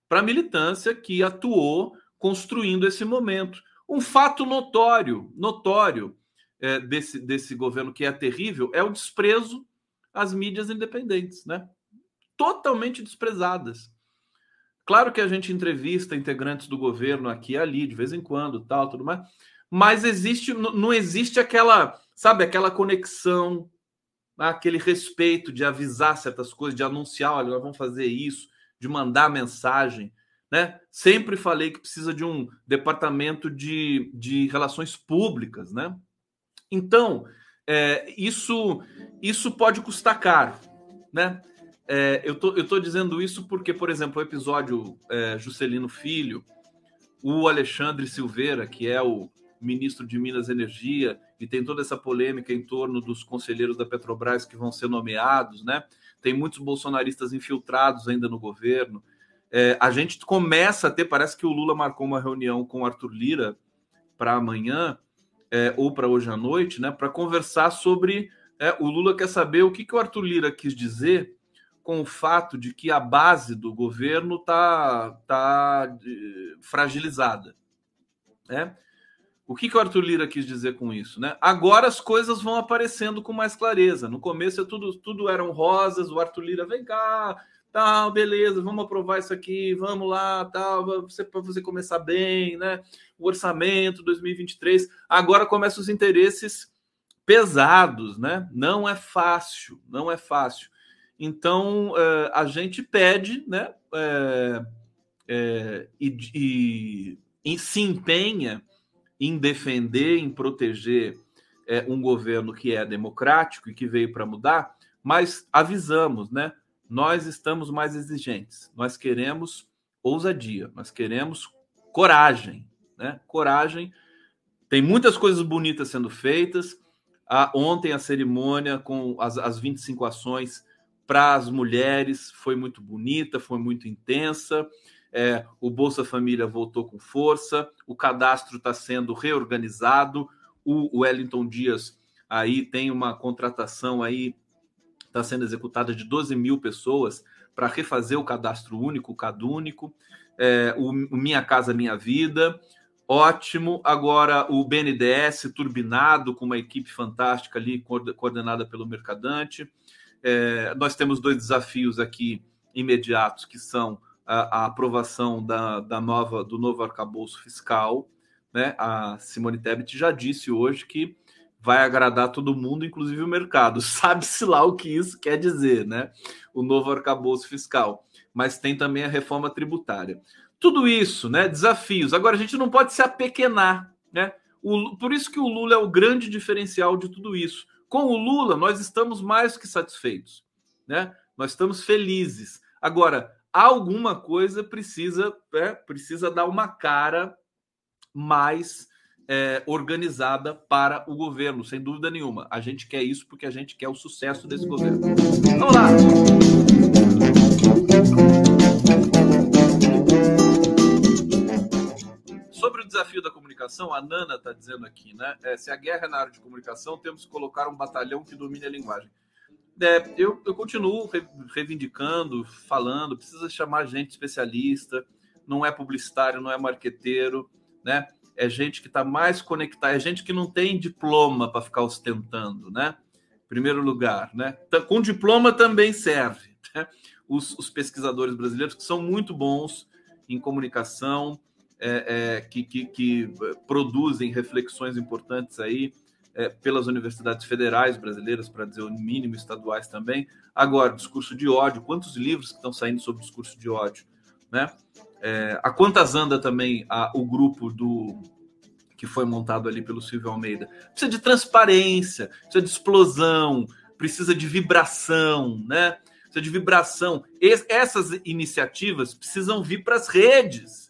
para a militância que atuou construindo esse momento. Um fato notório, notório é, desse, desse governo que é terrível é o desprezo às mídias independentes, né? Totalmente desprezadas. Claro que a gente entrevista integrantes do governo aqui e ali, de vez em quando, tal, tudo mais, mas existe, não existe aquela, sabe, aquela conexão, aquele respeito de avisar certas coisas, de anunciar, olha, nós vamos fazer isso, de mandar mensagem, né? Sempre falei que precisa de um departamento de, de relações públicas, né? Então, é, isso, isso pode custar caro, né? É, eu, tô, eu tô dizendo isso porque, por exemplo, o episódio é, Juscelino Filho, o Alexandre Silveira, que é o ministro de Minas Energia, e tem toda essa polêmica em torno dos conselheiros da Petrobras que vão ser nomeados, né? Tem muitos bolsonaristas infiltrados ainda no governo. É, a gente começa a ter, parece que o Lula marcou uma reunião com o Arthur Lira para amanhã, é, ou para hoje à noite, né? Para conversar sobre. É, o Lula quer saber o que, que o Arthur Lira quis dizer com o fato de que a base do governo está tá fragilizada. Né? O que, que o Arthur Lira quis dizer com isso? Né? Agora as coisas vão aparecendo com mais clareza. No começo é tudo, tudo eram rosas, o Arthur Lira, vem cá, tal, beleza, vamos aprovar isso aqui, vamos lá, tal, para você começar bem, né? O orçamento 2023. Agora começam os interesses pesados, né? Não é fácil, não é fácil. Então, é, a gente pede né, é, é, e, e, e, se empenha em defender, em proteger é, um governo que é democrático e que veio para mudar, mas avisamos, né? Nós estamos mais exigentes, nós queremos ousadia, nós queremos coragem, né? Coragem. Tem muitas coisas bonitas sendo feitas. Ontem a cerimônia com as, as 25 ações para as mulheres foi muito bonita, foi muito intensa. É, o Bolsa Família voltou com força, o cadastro está sendo reorganizado, o Wellington Dias aí tem uma contratação aí, está sendo executada de 12 mil pessoas para refazer o cadastro único, o CadÚnico, é, o, o Minha Casa Minha Vida, ótimo. Agora o BNDES turbinado com uma equipe fantástica ali, coordenada pelo Mercadante. É, nós temos dois desafios aqui imediatos, que são a, aprovação da, da, nova, do novo arcabouço fiscal. Né? A Simone Tebet já disse hoje que vai agradar todo mundo, inclusive o mercado. Sabe-se lá o que isso quer dizer, né? O novo arcabouço fiscal. Mas tem também a reforma tributária. Tudo isso, né? Desafios. Agora, a gente não pode se apequenar, né? O, por isso que o Lula é o grande diferencial de tudo isso. Com o Lula, nós estamos mais que satisfeitos, né? Nós estamos felizes. Agora, alguma coisa precisa, é, precisa dar uma cara mais é, organizada para o governo, sem dúvida nenhuma. A gente quer isso porque a gente quer o sucesso desse governo. Vamos lá. Sobre o desafio da comunicação a Nana está dizendo aqui, né? É, se a guerra é na área de comunicação, temos que colocar um batalhão que domine a linguagem. É, eu, eu continuo reivindicando, falando, precisa chamar gente especialista, não é publicitário, não é marqueteiro, né? É gente que está mais conectada, é gente que não tem diploma para ficar ostentando, né? Primeiro lugar, né? Com diploma também serve. Né? Os, os pesquisadores brasileiros que são muito bons em comunicação, é, é, que, que, que, produzem reflexões importantes aí é, pelas universidades federais brasileiras, para dizer o mínimo, estaduais também. Agora, discurso de ódio, quantos livros que estão saindo sobre discurso de ódio, né? É, a quantas anda também a, o grupo do que foi montado ali pelo Silvio Almeida? Precisa de transparência, precisa de explosão, precisa de vibração, né? Precisa de vibração. Es, essas iniciativas precisam vir para as redes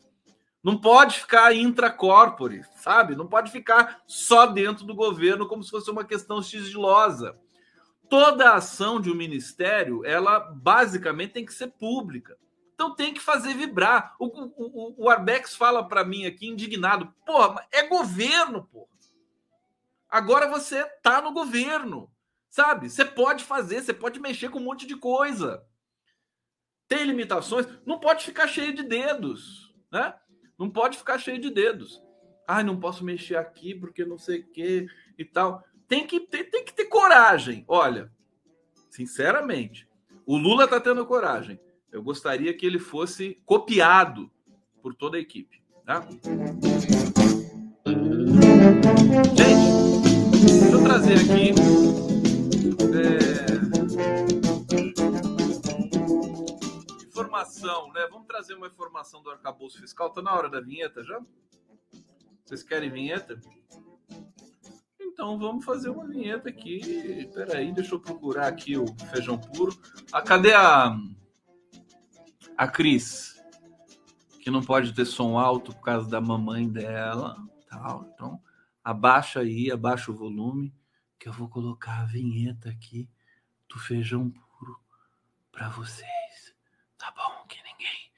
não pode ficar intracorpore, sabe? Não pode ficar só dentro do governo como se fosse uma questão sigilosa. Toda ação de um ministério, ela basicamente tem que ser pública. Então tem que fazer vibrar. O, o, o Arbex fala para mim aqui indignado: porra, é governo, porra. Agora você tá no governo, sabe? Você pode fazer, você pode mexer com um monte de coisa. Tem limitações, não pode ficar cheio de dedos, né? Não pode ficar cheio de dedos. Ai, não posso mexer aqui porque não sei o que e tal. Tem que, ter, tem que ter coragem. Olha, sinceramente, o Lula está tendo coragem. Eu gostaria que ele fosse copiado por toda a equipe. Tá? Gente, deixa eu trazer aqui. Trazer uma informação do arcabouço fiscal. Tá na hora da vinheta já? Vocês querem vinheta? Então vamos fazer uma vinheta aqui. Peraí, deixa eu procurar aqui o feijão puro. Ah, cadê a a Cris? Que não pode ter som alto por causa da mamãe dela, tal. Então abaixa aí, abaixa o volume, que eu vou colocar a vinheta aqui do feijão puro para vocês. Tá bom que ninguém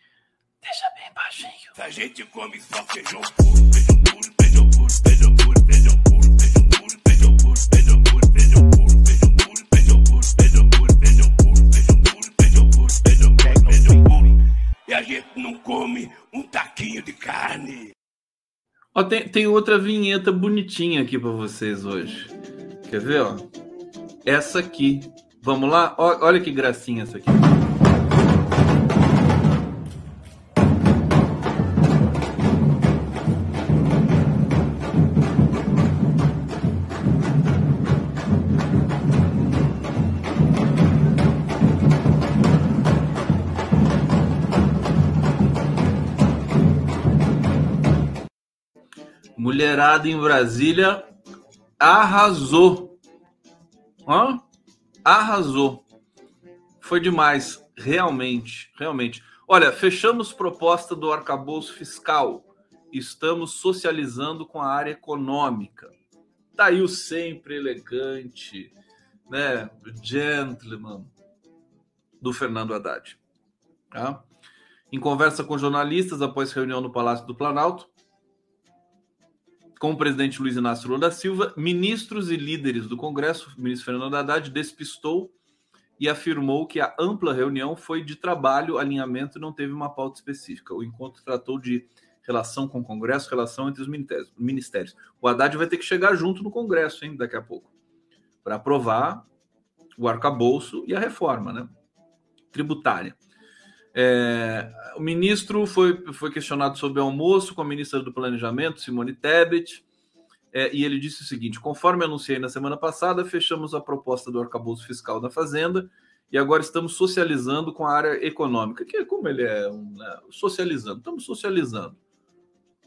deixa bem baixinho. A gente come só feijão puro, feijão puro, feijão puro, feijão puro, feijão puro, feijão puro, feijão puro, feijão puro, feijão puro, feijão puro, feijão puro, feijão puro, feijão puro, feijão puro, feijão puro, feijão puro, feijão puro. E a gente não come um taquinho de carne. Ó, tem, tem outra vinheta bonitinha aqui para vocês hoje. Quer ver, ó? Essa aqui. Vamos lá? Ó, olha que gracinha essa aqui. Em Brasília arrasou. Hã? Arrasou. Foi demais, realmente, realmente. Olha, fechamos proposta do arcabouço fiscal. Estamos socializando com a área econômica. Tá aí o sempre elegante, né, gentleman do Fernando Haddad. Tá? Em conversa com jornalistas após reunião no Palácio do Planalto, com o presidente Luiz Inácio Lula da Silva, ministros e líderes do Congresso, o ministro Fernando Haddad despistou e afirmou que a ampla reunião foi de trabalho, alinhamento e não teve uma pauta específica. O encontro tratou de relação com o Congresso, relação entre os ministérios. O Haddad vai ter que chegar junto no Congresso, hein, daqui a pouco, para aprovar o arcabouço e a reforma né, tributária. É, o ministro foi, foi questionado sobre o almoço com a ministra do Planejamento, Simone Tebet, é, e ele disse o seguinte: conforme anunciei na semana passada, fechamos a proposta do arcabouço fiscal da Fazenda e agora estamos socializando com a área econômica, que é como ele é, um, né, socializando, estamos socializando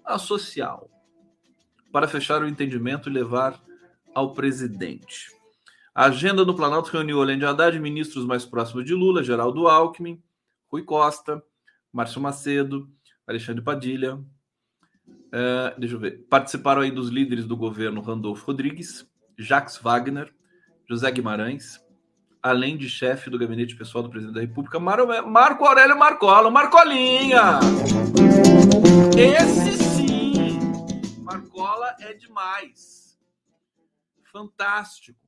a social para fechar o entendimento e levar ao presidente. A agenda no Planalto reuniu, além de Haddad, ministros mais próximos de Lula, Geraldo Alckmin, Rui Costa, Márcio Macedo, Alexandre Padilha. É, deixa eu ver. Participaram aí dos líderes do governo Randolfo Rodrigues, Jacques Wagner, José Guimarães, além de chefe do gabinete pessoal do presidente da República, Marco Aurélio Marcola, Marcolinha. Esse sim, Marcola é demais. Fantástico.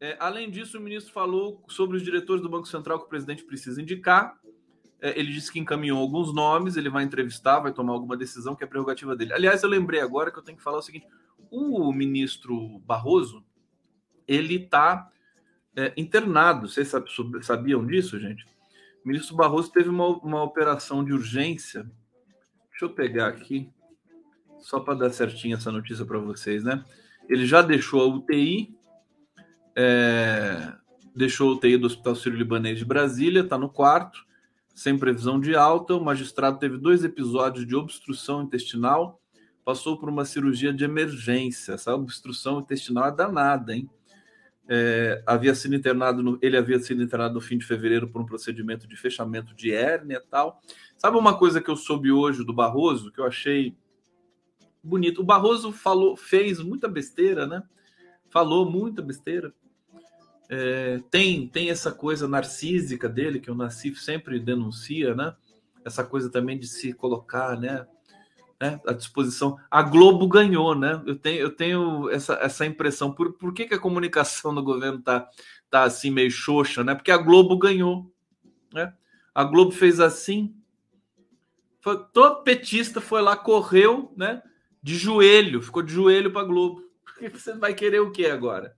É, além disso, o ministro falou sobre os diretores do Banco Central que o presidente precisa indicar. É, ele disse que encaminhou alguns nomes, ele vai entrevistar, vai tomar alguma decisão que é prerrogativa dele. Aliás, eu lembrei agora que eu tenho que falar o seguinte: o ministro Barroso ele está é, internado. Vocês sabiam disso, gente? O ministro Barroso teve uma, uma operação de urgência. Deixa eu pegar aqui, só para dar certinho essa notícia para vocês, né? Ele já deixou a UTI, é, deixou a UTI do Hospital Sírio-Libanês de Brasília, está no quarto, sem previsão de alta. O magistrado teve dois episódios de obstrução intestinal, passou por uma cirurgia de emergência. Essa obstrução intestinal é danada, hein? É, havia sido internado no, ele havia sido internado no fim de fevereiro por um procedimento de fechamento de hérnia e tal. Sabe uma coisa que eu soube hoje do Barroso que eu achei bonito? O Barroso falou, fez muita besteira, né? Falou muita besteira. É, tem tem essa coisa narcísica dele que o Nassif sempre denuncia, né? Essa coisa também de se colocar, né? né, à disposição. A Globo ganhou, né? Eu tenho, eu tenho essa, essa impressão. Por, por que, que a comunicação do governo tá, tá assim meio xoxa, né? Porque a Globo ganhou, né? A Globo fez assim. Foi, todo petista foi lá, correu, né? De joelho, ficou de joelho para a Globo. Você vai querer o que agora?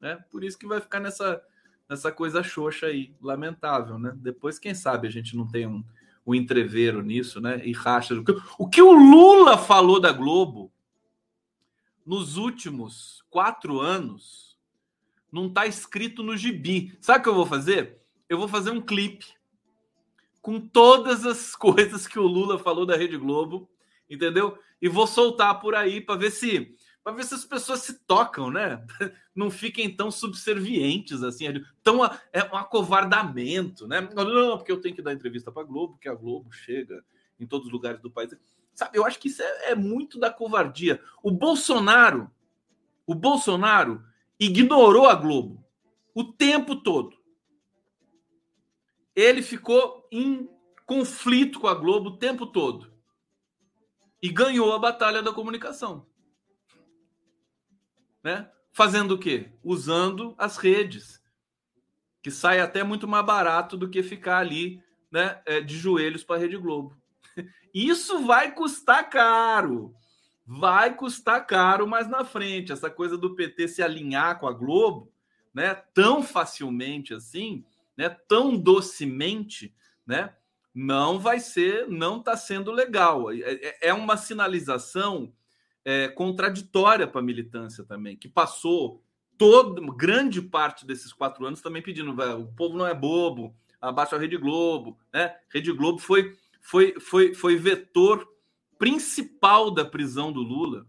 Né? Por isso que vai ficar nessa, nessa coisa xoxa aí, lamentável, né? Depois, quem sabe a gente não tem um, o entreveiro nisso, né? E racha. O que o Lula falou da Globo nos últimos quatro anos não está escrito no gibi. Sabe o que eu vou fazer? Eu vou fazer um clipe com todas as coisas que o Lula falou da Rede Globo, entendeu? E vou soltar por aí para ver se para ver se as pessoas se tocam, né? Não fiquem tão subservientes assim, tão é um acovardamento, né? Não, porque eu tenho que dar entrevista para a Globo, porque a Globo chega em todos os lugares do país. Sabe, eu acho que isso é, é muito da covardia. O Bolsonaro, o Bolsonaro ignorou a Globo o tempo todo. Ele ficou em conflito com a Globo o tempo todo e ganhou a batalha da comunicação né? Fazendo o quê? Usando as redes, que sai até muito mais barato do que ficar ali, né, é, de joelhos para a Rede Globo. Isso vai custar caro. Vai custar caro mais na frente. Essa coisa do PT se alinhar com a Globo, né, tão facilmente assim, né, tão docemente, né, não vai ser, não está sendo legal. É, é, é uma sinalização é, contraditória para a militância também, que passou toda grande parte desses quatro anos também pedindo o povo não é bobo, abaixa a Rede Globo, né? Rede Globo foi foi foi foi vetor principal da prisão do Lula,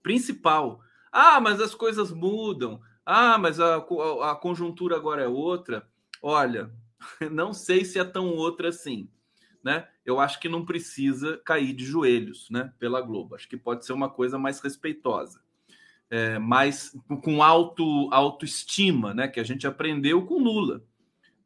principal. Ah, mas as coisas mudam. Ah, mas a, a, a conjuntura agora é outra. Olha, não sei se é tão outra assim né? Eu acho que não precisa cair de joelhos, né? Pela Globo. Acho que pode ser uma coisa mais respeitosa, é, mais com auto autoestima, né? Que a gente aprendeu com Lula,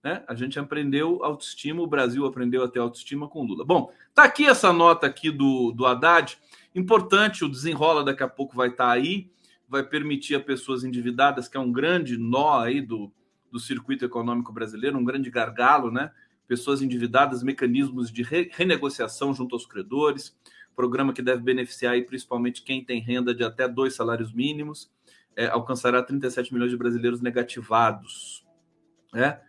né? A gente aprendeu autoestima, o Brasil aprendeu até autoestima com Lula. Bom, tá aqui essa nota aqui do do Haddad. Importante, o desenrola daqui a pouco vai estar tá aí, vai permitir a pessoas endividadas, que é um grande nó aí do, do circuito econômico brasileiro, um grande gargalo, né? Pessoas endividadas, mecanismos de re renegociação junto aos credores, programa que deve beneficiar aí, principalmente quem tem renda de até dois salários mínimos, é, alcançará 37 milhões de brasileiros negativados. Né?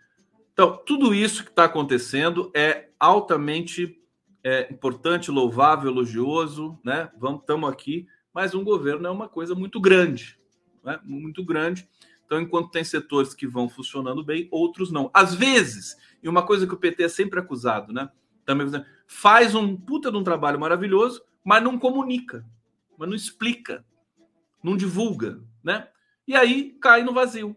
Então, tudo isso que está acontecendo é altamente é, importante, louvável, elogioso, né? Vamos, estamos aqui, mas um governo é uma coisa muito grande, né? muito grande. Então, enquanto tem setores que vão funcionando bem, outros não. Às vezes, e uma coisa que o PT é sempre acusado, né? Também faz um puta de um trabalho maravilhoso, mas não comunica, mas não explica, não divulga, né? E aí cai no vazio,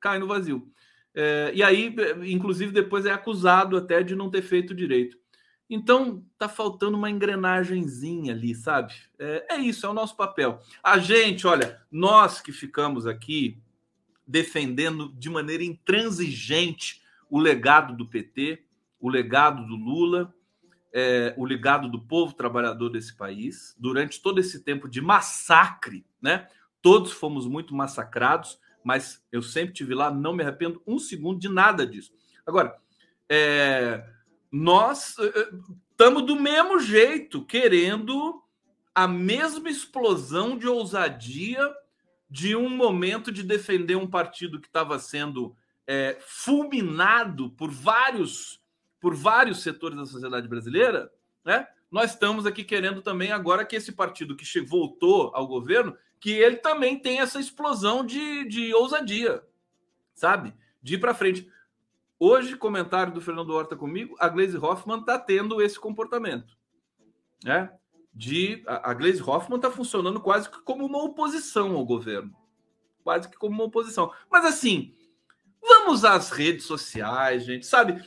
cai no vazio. É, e aí, inclusive, depois é acusado até de não ter feito direito. Então, tá faltando uma engrenagemzinha ali, sabe? É, é, isso, é o nosso papel. A gente, olha, nós que ficamos aqui defendendo de maneira intransigente o legado do PT, o legado do Lula. é, o ligado do povo trabalhador desse país durante todo esse tempo de massacre, né? Todos fomos muito massacrados, mas eu sempre tive lá, não me arrependo um segundo de nada disso. Agora, é, nós estamos do mesmo jeito, querendo a mesma explosão de ousadia de um momento de defender um partido que estava sendo é, fulminado por vários por vários setores da sociedade brasileira, né? Nós estamos aqui querendo também agora que esse partido que voltou ao governo, que ele também tem essa explosão de, de ousadia, sabe? De ir para frente. Hoje, comentário do Fernando Horta comigo, a Glaze Hoffman está tendo esse comportamento, né? De a, a Glaze Hoffman está funcionando quase que como uma oposição ao governo, quase que como uma oposição. Mas assim, vamos às redes sociais, gente, sabe?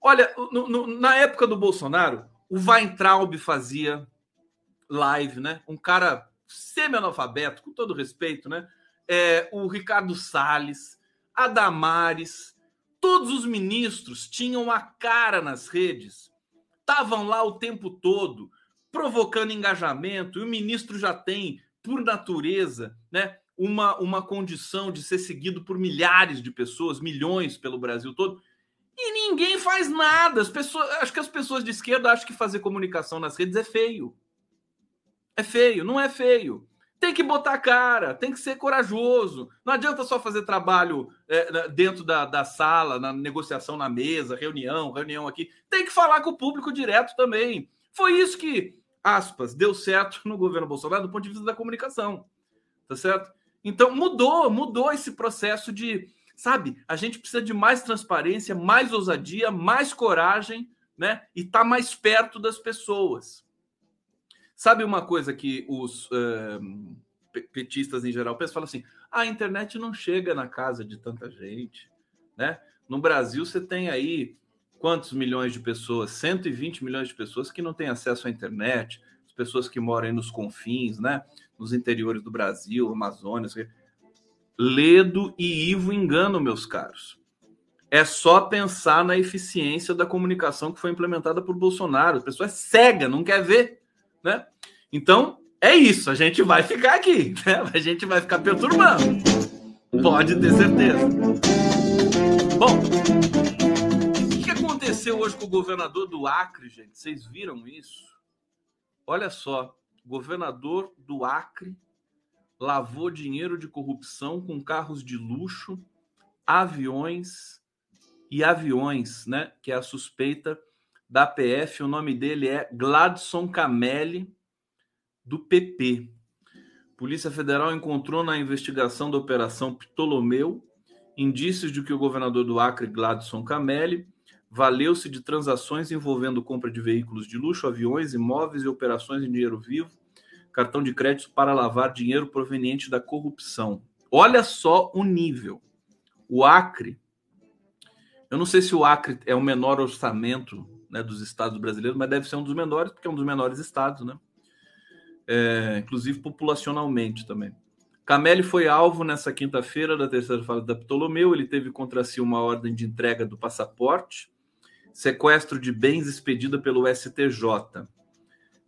Olha, no, no, na época do Bolsonaro, o Weintraub fazia live, né? Um cara semi-analfabeto, com todo respeito, né? É, o Ricardo Salles, a Damares, todos os ministros tinham a cara nas redes, estavam lá o tempo todo provocando engajamento, e o ministro já tem, por natureza, né, uma, uma condição de ser seguido por milhares de pessoas, milhões pelo Brasil todo. E ninguém faz nada. As pessoas, acho que as pessoas de esquerda acham que fazer comunicação nas redes é feio. É feio, não é feio. Tem que botar cara, tem que ser corajoso. Não adianta só fazer trabalho é, dentro da, da sala, na negociação na mesa, reunião, reunião aqui. Tem que falar com o público direto também. Foi isso que, aspas, deu certo no governo Bolsonaro do ponto de vista da comunicação. Tá certo? Então mudou, mudou esse processo de Sabe? A gente precisa de mais transparência, mais ousadia, mais coragem, né? E tá mais perto das pessoas. Sabe uma coisa que os uh, petistas em geral pensam? Falam assim: a internet não chega na casa de tanta gente, né? No Brasil você tem aí quantos milhões de pessoas? 120 milhões de pessoas que não têm acesso à internet, as pessoas que moram nos confins, né? Nos interiores do Brasil, Amazônia. Ledo e Ivo enganam, meus caros. É só pensar na eficiência da comunicação que foi implementada por Bolsonaro. A pessoa é cega, não quer ver, né? Então, é isso. A gente vai ficar aqui, né? A gente vai ficar perturbando. Pode ter certeza. Bom, o que aconteceu hoje com o governador do Acre, gente? Vocês viram isso? Olha só, governador do Acre lavou dinheiro de corrupção com carros de luxo, aviões e aviões, né? Que é a suspeita da PF. O nome dele é Gladson Camelli, do PP. Polícia Federal encontrou na investigação da Operação Ptolomeu indícios de que o governador do Acre, Gladson Camelli, valeu-se de transações envolvendo compra de veículos de luxo, aviões, imóveis e operações em dinheiro vivo cartão de crédito para lavar dinheiro proveniente da corrupção. Olha só o nível. O Acre, eu não sei se o Acre é o menor orçamento né, dos estados brasileiros, mas deve ser um dos menores, porque é um dos menores estados, né? É, inclusive populacionalmente também. Camelli foi alvo nessa quinta-feira da terceira fase da Ptolomeu. Ele teve contra si uma ordem de entrega do passaporte, sequestro de bens expedida pelo STJ.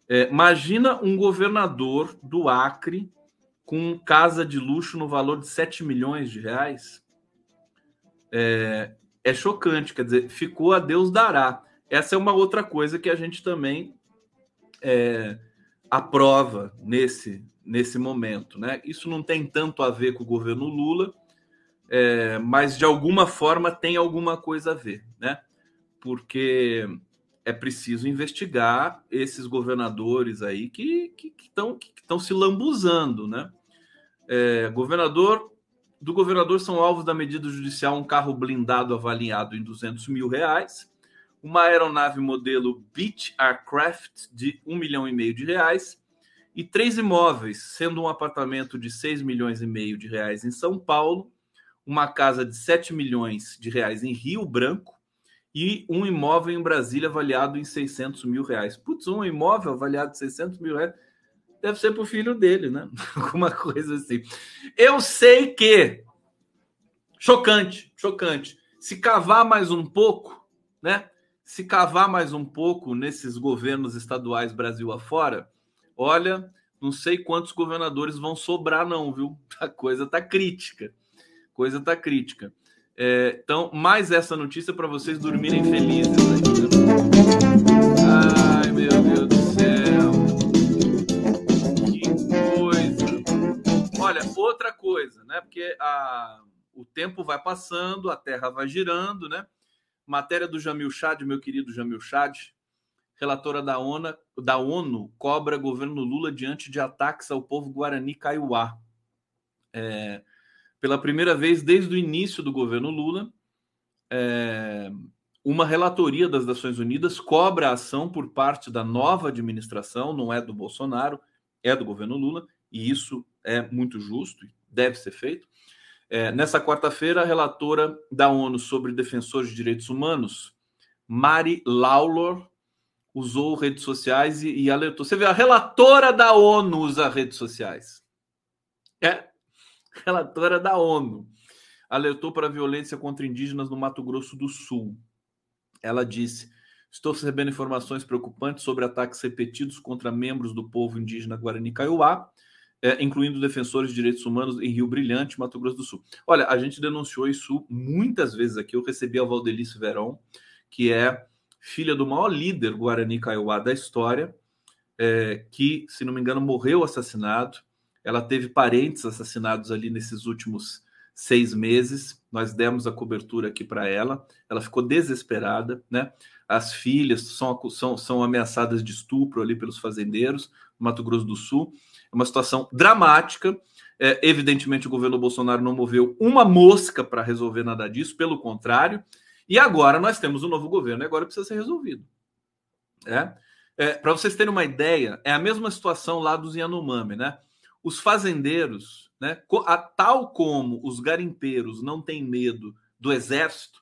É, imagina um governador do Acre com casa de luxo no valor de 7 milhões de reais. É, é chocante, quer dizer, ficou a Deus dará. Essa é uma outra coisa que a gente também é, aprova nesse, nesse momento. Né? Isso não tem tanto a ver com o governo Lula, é, mas de alguma forma tem alguma coisa a ver, né? Porque é preciso investigar esses governadores aí que estão que que que se lambuzando, né? É, governador do governador são alvos da medida judicial um carro blindado avaliado em 200 mil reais, uma aeronave modelo Beach Aircraft de 1 milhão e meio de reais e três imóveis, sendo um apartamento de 6 milhões e meio de reais em São Paulo, uma casa de 7 milhões de reais em Rio Branco, e um imóvel em Brasília avaliado em 600 mil reais. Putz, um imóvel avaliado em 600 mil reais deve ser para o filho dele, né? Alguma coisa assim. Eu sei que chocante, chocante. Se cavar mais um pouco, né? se cavar mais um pouco nesses governos estaduais Brasil afora, olha, não sei quantos governadores vão sobrar, não, viu? A coisa tá crítica. Coisa tá crítica. É, então, mais essa notícia para vocês dormirem felizes. Ai, meu Deus do céu. Que coisa. Olha, outra coisa, né? Porque a, o tempo vai passando, a Terra vai girando, né? Matéria do Jamil Chad, meu querido Jamil Chad, relatora da ONU, da ONU cobra governo Lula diante de ataques ao povo Guarani Kaiowá. É, pela primeira vez desde o início do governo Lula, é, uma relatoria das Nações Unidas cobra a ação por parte da nova administração, não é do Bolsonaro, é do governo Lula, e isso é muito justo, deve ser feito. É, nessa quarta-feira, a relatora da ONU sobre defensores de direitos humanos, Mari Lawlor, usou redes sociais e, e alertou. Você vê, a relatora da ONU usa redes sociais. É, relatora da ONU. Alertou para a violência contra indígenas no Mato Grosso do Sul. Ela disse: Estou recebendo informações preocupantes sobre ataques repetidos contra membros do povo indígena Guarani Kaiowá, é, incluindo defensores de direitos humanos em Rio Brilhante, Mato Grosso do Sul. Olha, a gente denunciou isso muitas vezes aqui. Eu recebi a Valdelice Verón, que é filha do maior líder Guarani Kaiowá da história, é, que, se não me engano, morreu assassinado. Ela teve parentes assassinados ali nesses últimos seis meses. Nós demos a cobertura aqui para ela. Ela ficou desesperada, né? As filhas são, são, são ameaçadas de estupro ali pelos fazendeiros no Mato Grosso do Sul. É uma situação dramática. É, evidentemente, o governo Bolsonaro não moveu uma mosca para resolver nada disso, pelo contrário. E agora nós temos um novo governo e agora precisa ser resolvido. É? é para vocês terem uma ideia, é a mesma situação lá dos Yanomami, né? Os fazendeiros, né, a, tal como os garimpeiros não têm medo do exército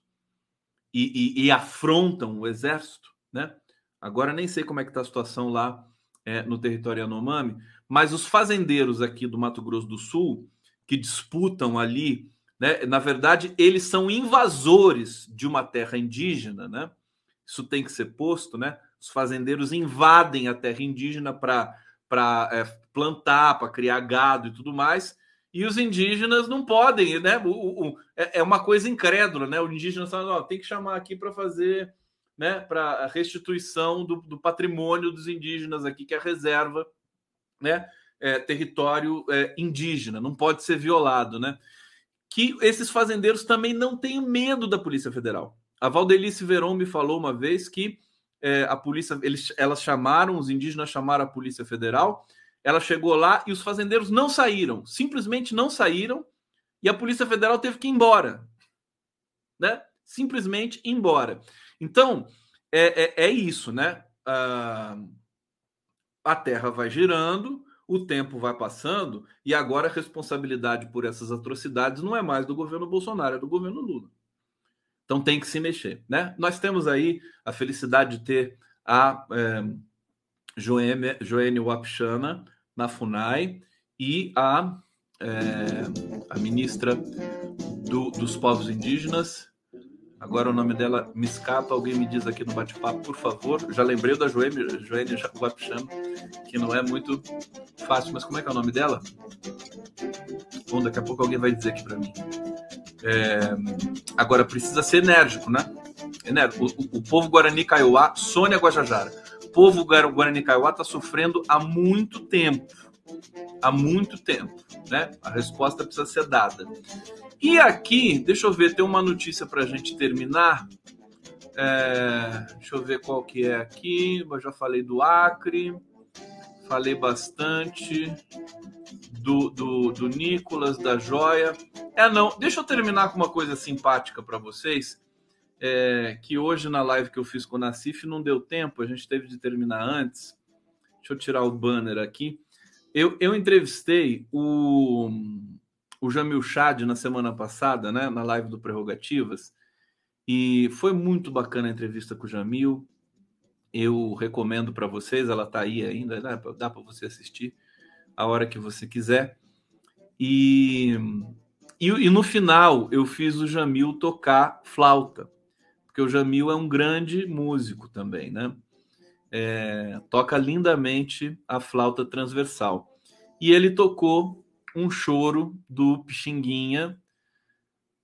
e, e, e afrontam o exército, né? Agora nem sei como é que está a situação lá é, no território Yanomami, mas os fazendeiros aqui do Mato Grosso do Sul que disputam ali, né, na verdade, eles são invasores de uma terra indígena, né? Isso tem que ser posto, né? Os fazendeiros invadem a terra indígena para para é, plantar, para criar gado e tudo mais. E os indígenas não podem, né? O, o, é, é uma coisa incrédula, né? O indígena fala, tem que chamar aqui para fazer, né? Para a restituição do, do, patrimônio dos indígenas aqui, que é a reserva, né? É, território é, indígena, não pode ser violado, né? Que esses fazendeiros também não têm medo da Polícia Federal. A Valdelice Veron me falou uma vez que é, a polícia, eles, elas chamaram, os indígenas chamaram a Polícia Federal, ela chegou lá e os fazendeiros não saíram, simplesmente não saíram, e a Polícia Federal teve que ir embora, né? Simplesmente ir embora. Então, é, é, é isso, né? Ah, a Terra vai girando, o tempo vai passando, e agora a responsabilidade por essas atrocidades não é mais do governo Bolsonaro, é do governo Lula. Então tem que se mexer, né? Nós temos aí a felicidade de ter a é, Joênia, Joênia Wapchana na FUNAI e a, é, a ministra do, dos povos indígenas. Agora o nome dela me escapa, alguém me diz aqui no bate-papo, por favor. Já lembrei da Joênia, Joênia Wapchana, que não é muito fácil, mas como é que é o nome dela? Bom, daqui a pouco alguém vai dizer aqui para mim. É, agora precisa ser enérgico, né? Enérgico. O, o, povo Guarani Kaiowá, Sônia Guajajara, o povo Guarani Kaiowá está sofrendo há muito tempo. Há muito tempo, né? A resposta precisa ser dada. E aqui, deixa eu ver, tem uma notícia para a gente terminar. É, deixa eu ver qual que é aqui. Eu já falei do Acre, falei bastante do, do, do Nicolas, da Joia. É, não, deixa eu terminar com uma coisa simpática para vocês. É, que hoje na live que eu fiz com o Nassif não deu tempo, a gente teve de terminar antes. Deixa eu tirar o banner aqui. Eu, eu entrevistei o, o Jamil Chad na semana passada, né, na live do Prerrogativas, e foi muito bacana a entrevista com o Jamil. Eu recomendo para vocês, ela está aí ainda, né, dá para você assistir a hora que você quiser. E, e, e, no final eu fiz o Jamil tocar flauta, porque o Jamil é um grande músico também, né? É, toca lindamente a flauta transversal. E ele tocou um choro do Pixinguinha,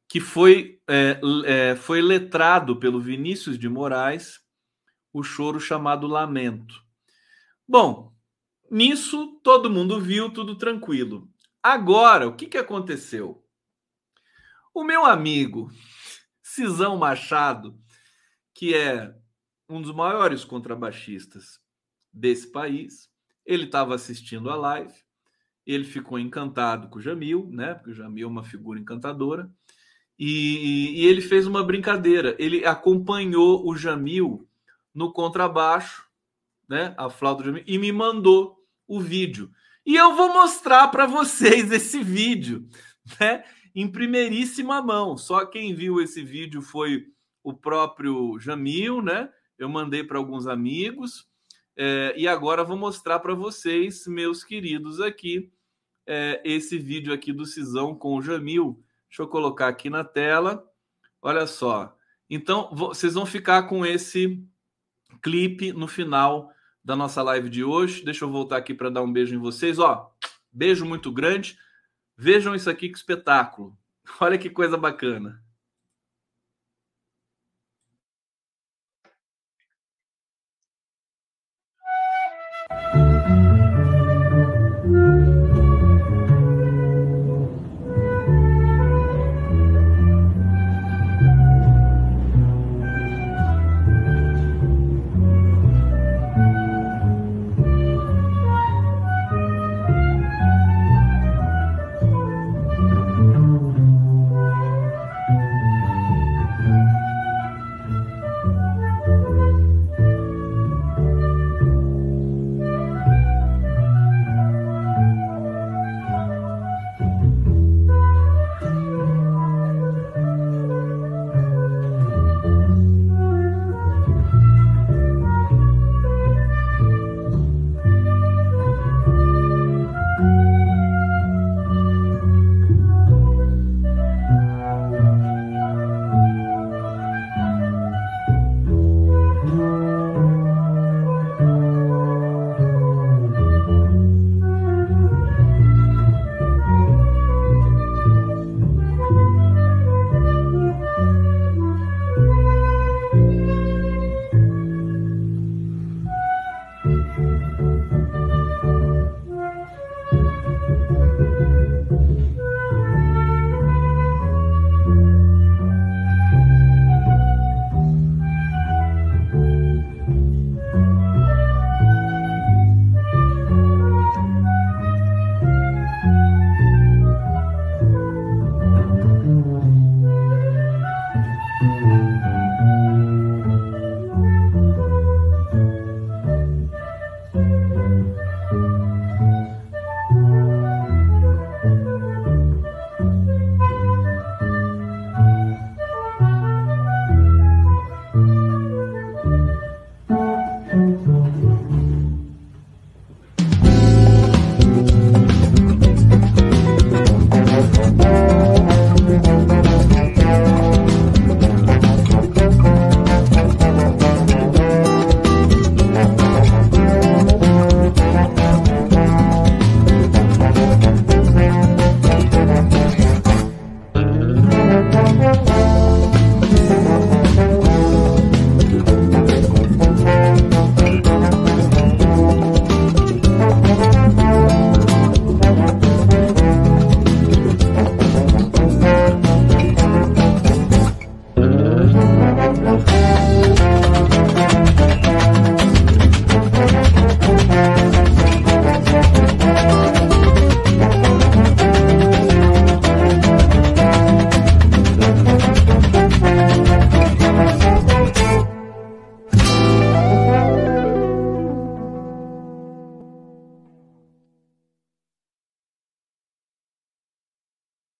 que foi, é, é, foi letrado pelo Vinícius de Moraes, o choro chamado Lamento. Bom, nisso todo mundo viu, tudo tranquilo. Agora, o que, que aconteceu? O meu amigo Cisão Machado, que é um dos maiores contrabaixistas desse país, ele estava assistindo a live, ele ficou encantado com o Jamil, né? Porque o Jamil é uma figura encantadora. E, e, ele fez uma brincadeira. Ele acompanhou o Jamil no contrabaixo, né? A flauta do Jamil, e me mandou o vídeo. E eu vou mostrar para vocês esse vídeo, né? Em primeiríssima mão. Só quem viu esse vídeo foi o próprio Jamil, né? Eu mandei para alguns amigos. É, e agora vou mostrar para vocês, meus queridos, aqui, é, esse vídeo aqui do Cisão com o Jamil. Deixa eu colocar aqui na tela. Olha só. Então, vocês vão ficar com esse clipe no final da nossa live de hoje. Deixa eu voltar aqui para dar um beijo em vocês. Ó, beijo muito grande. Vejam isso aqui, que espetáculo. Olha que coisa bacana.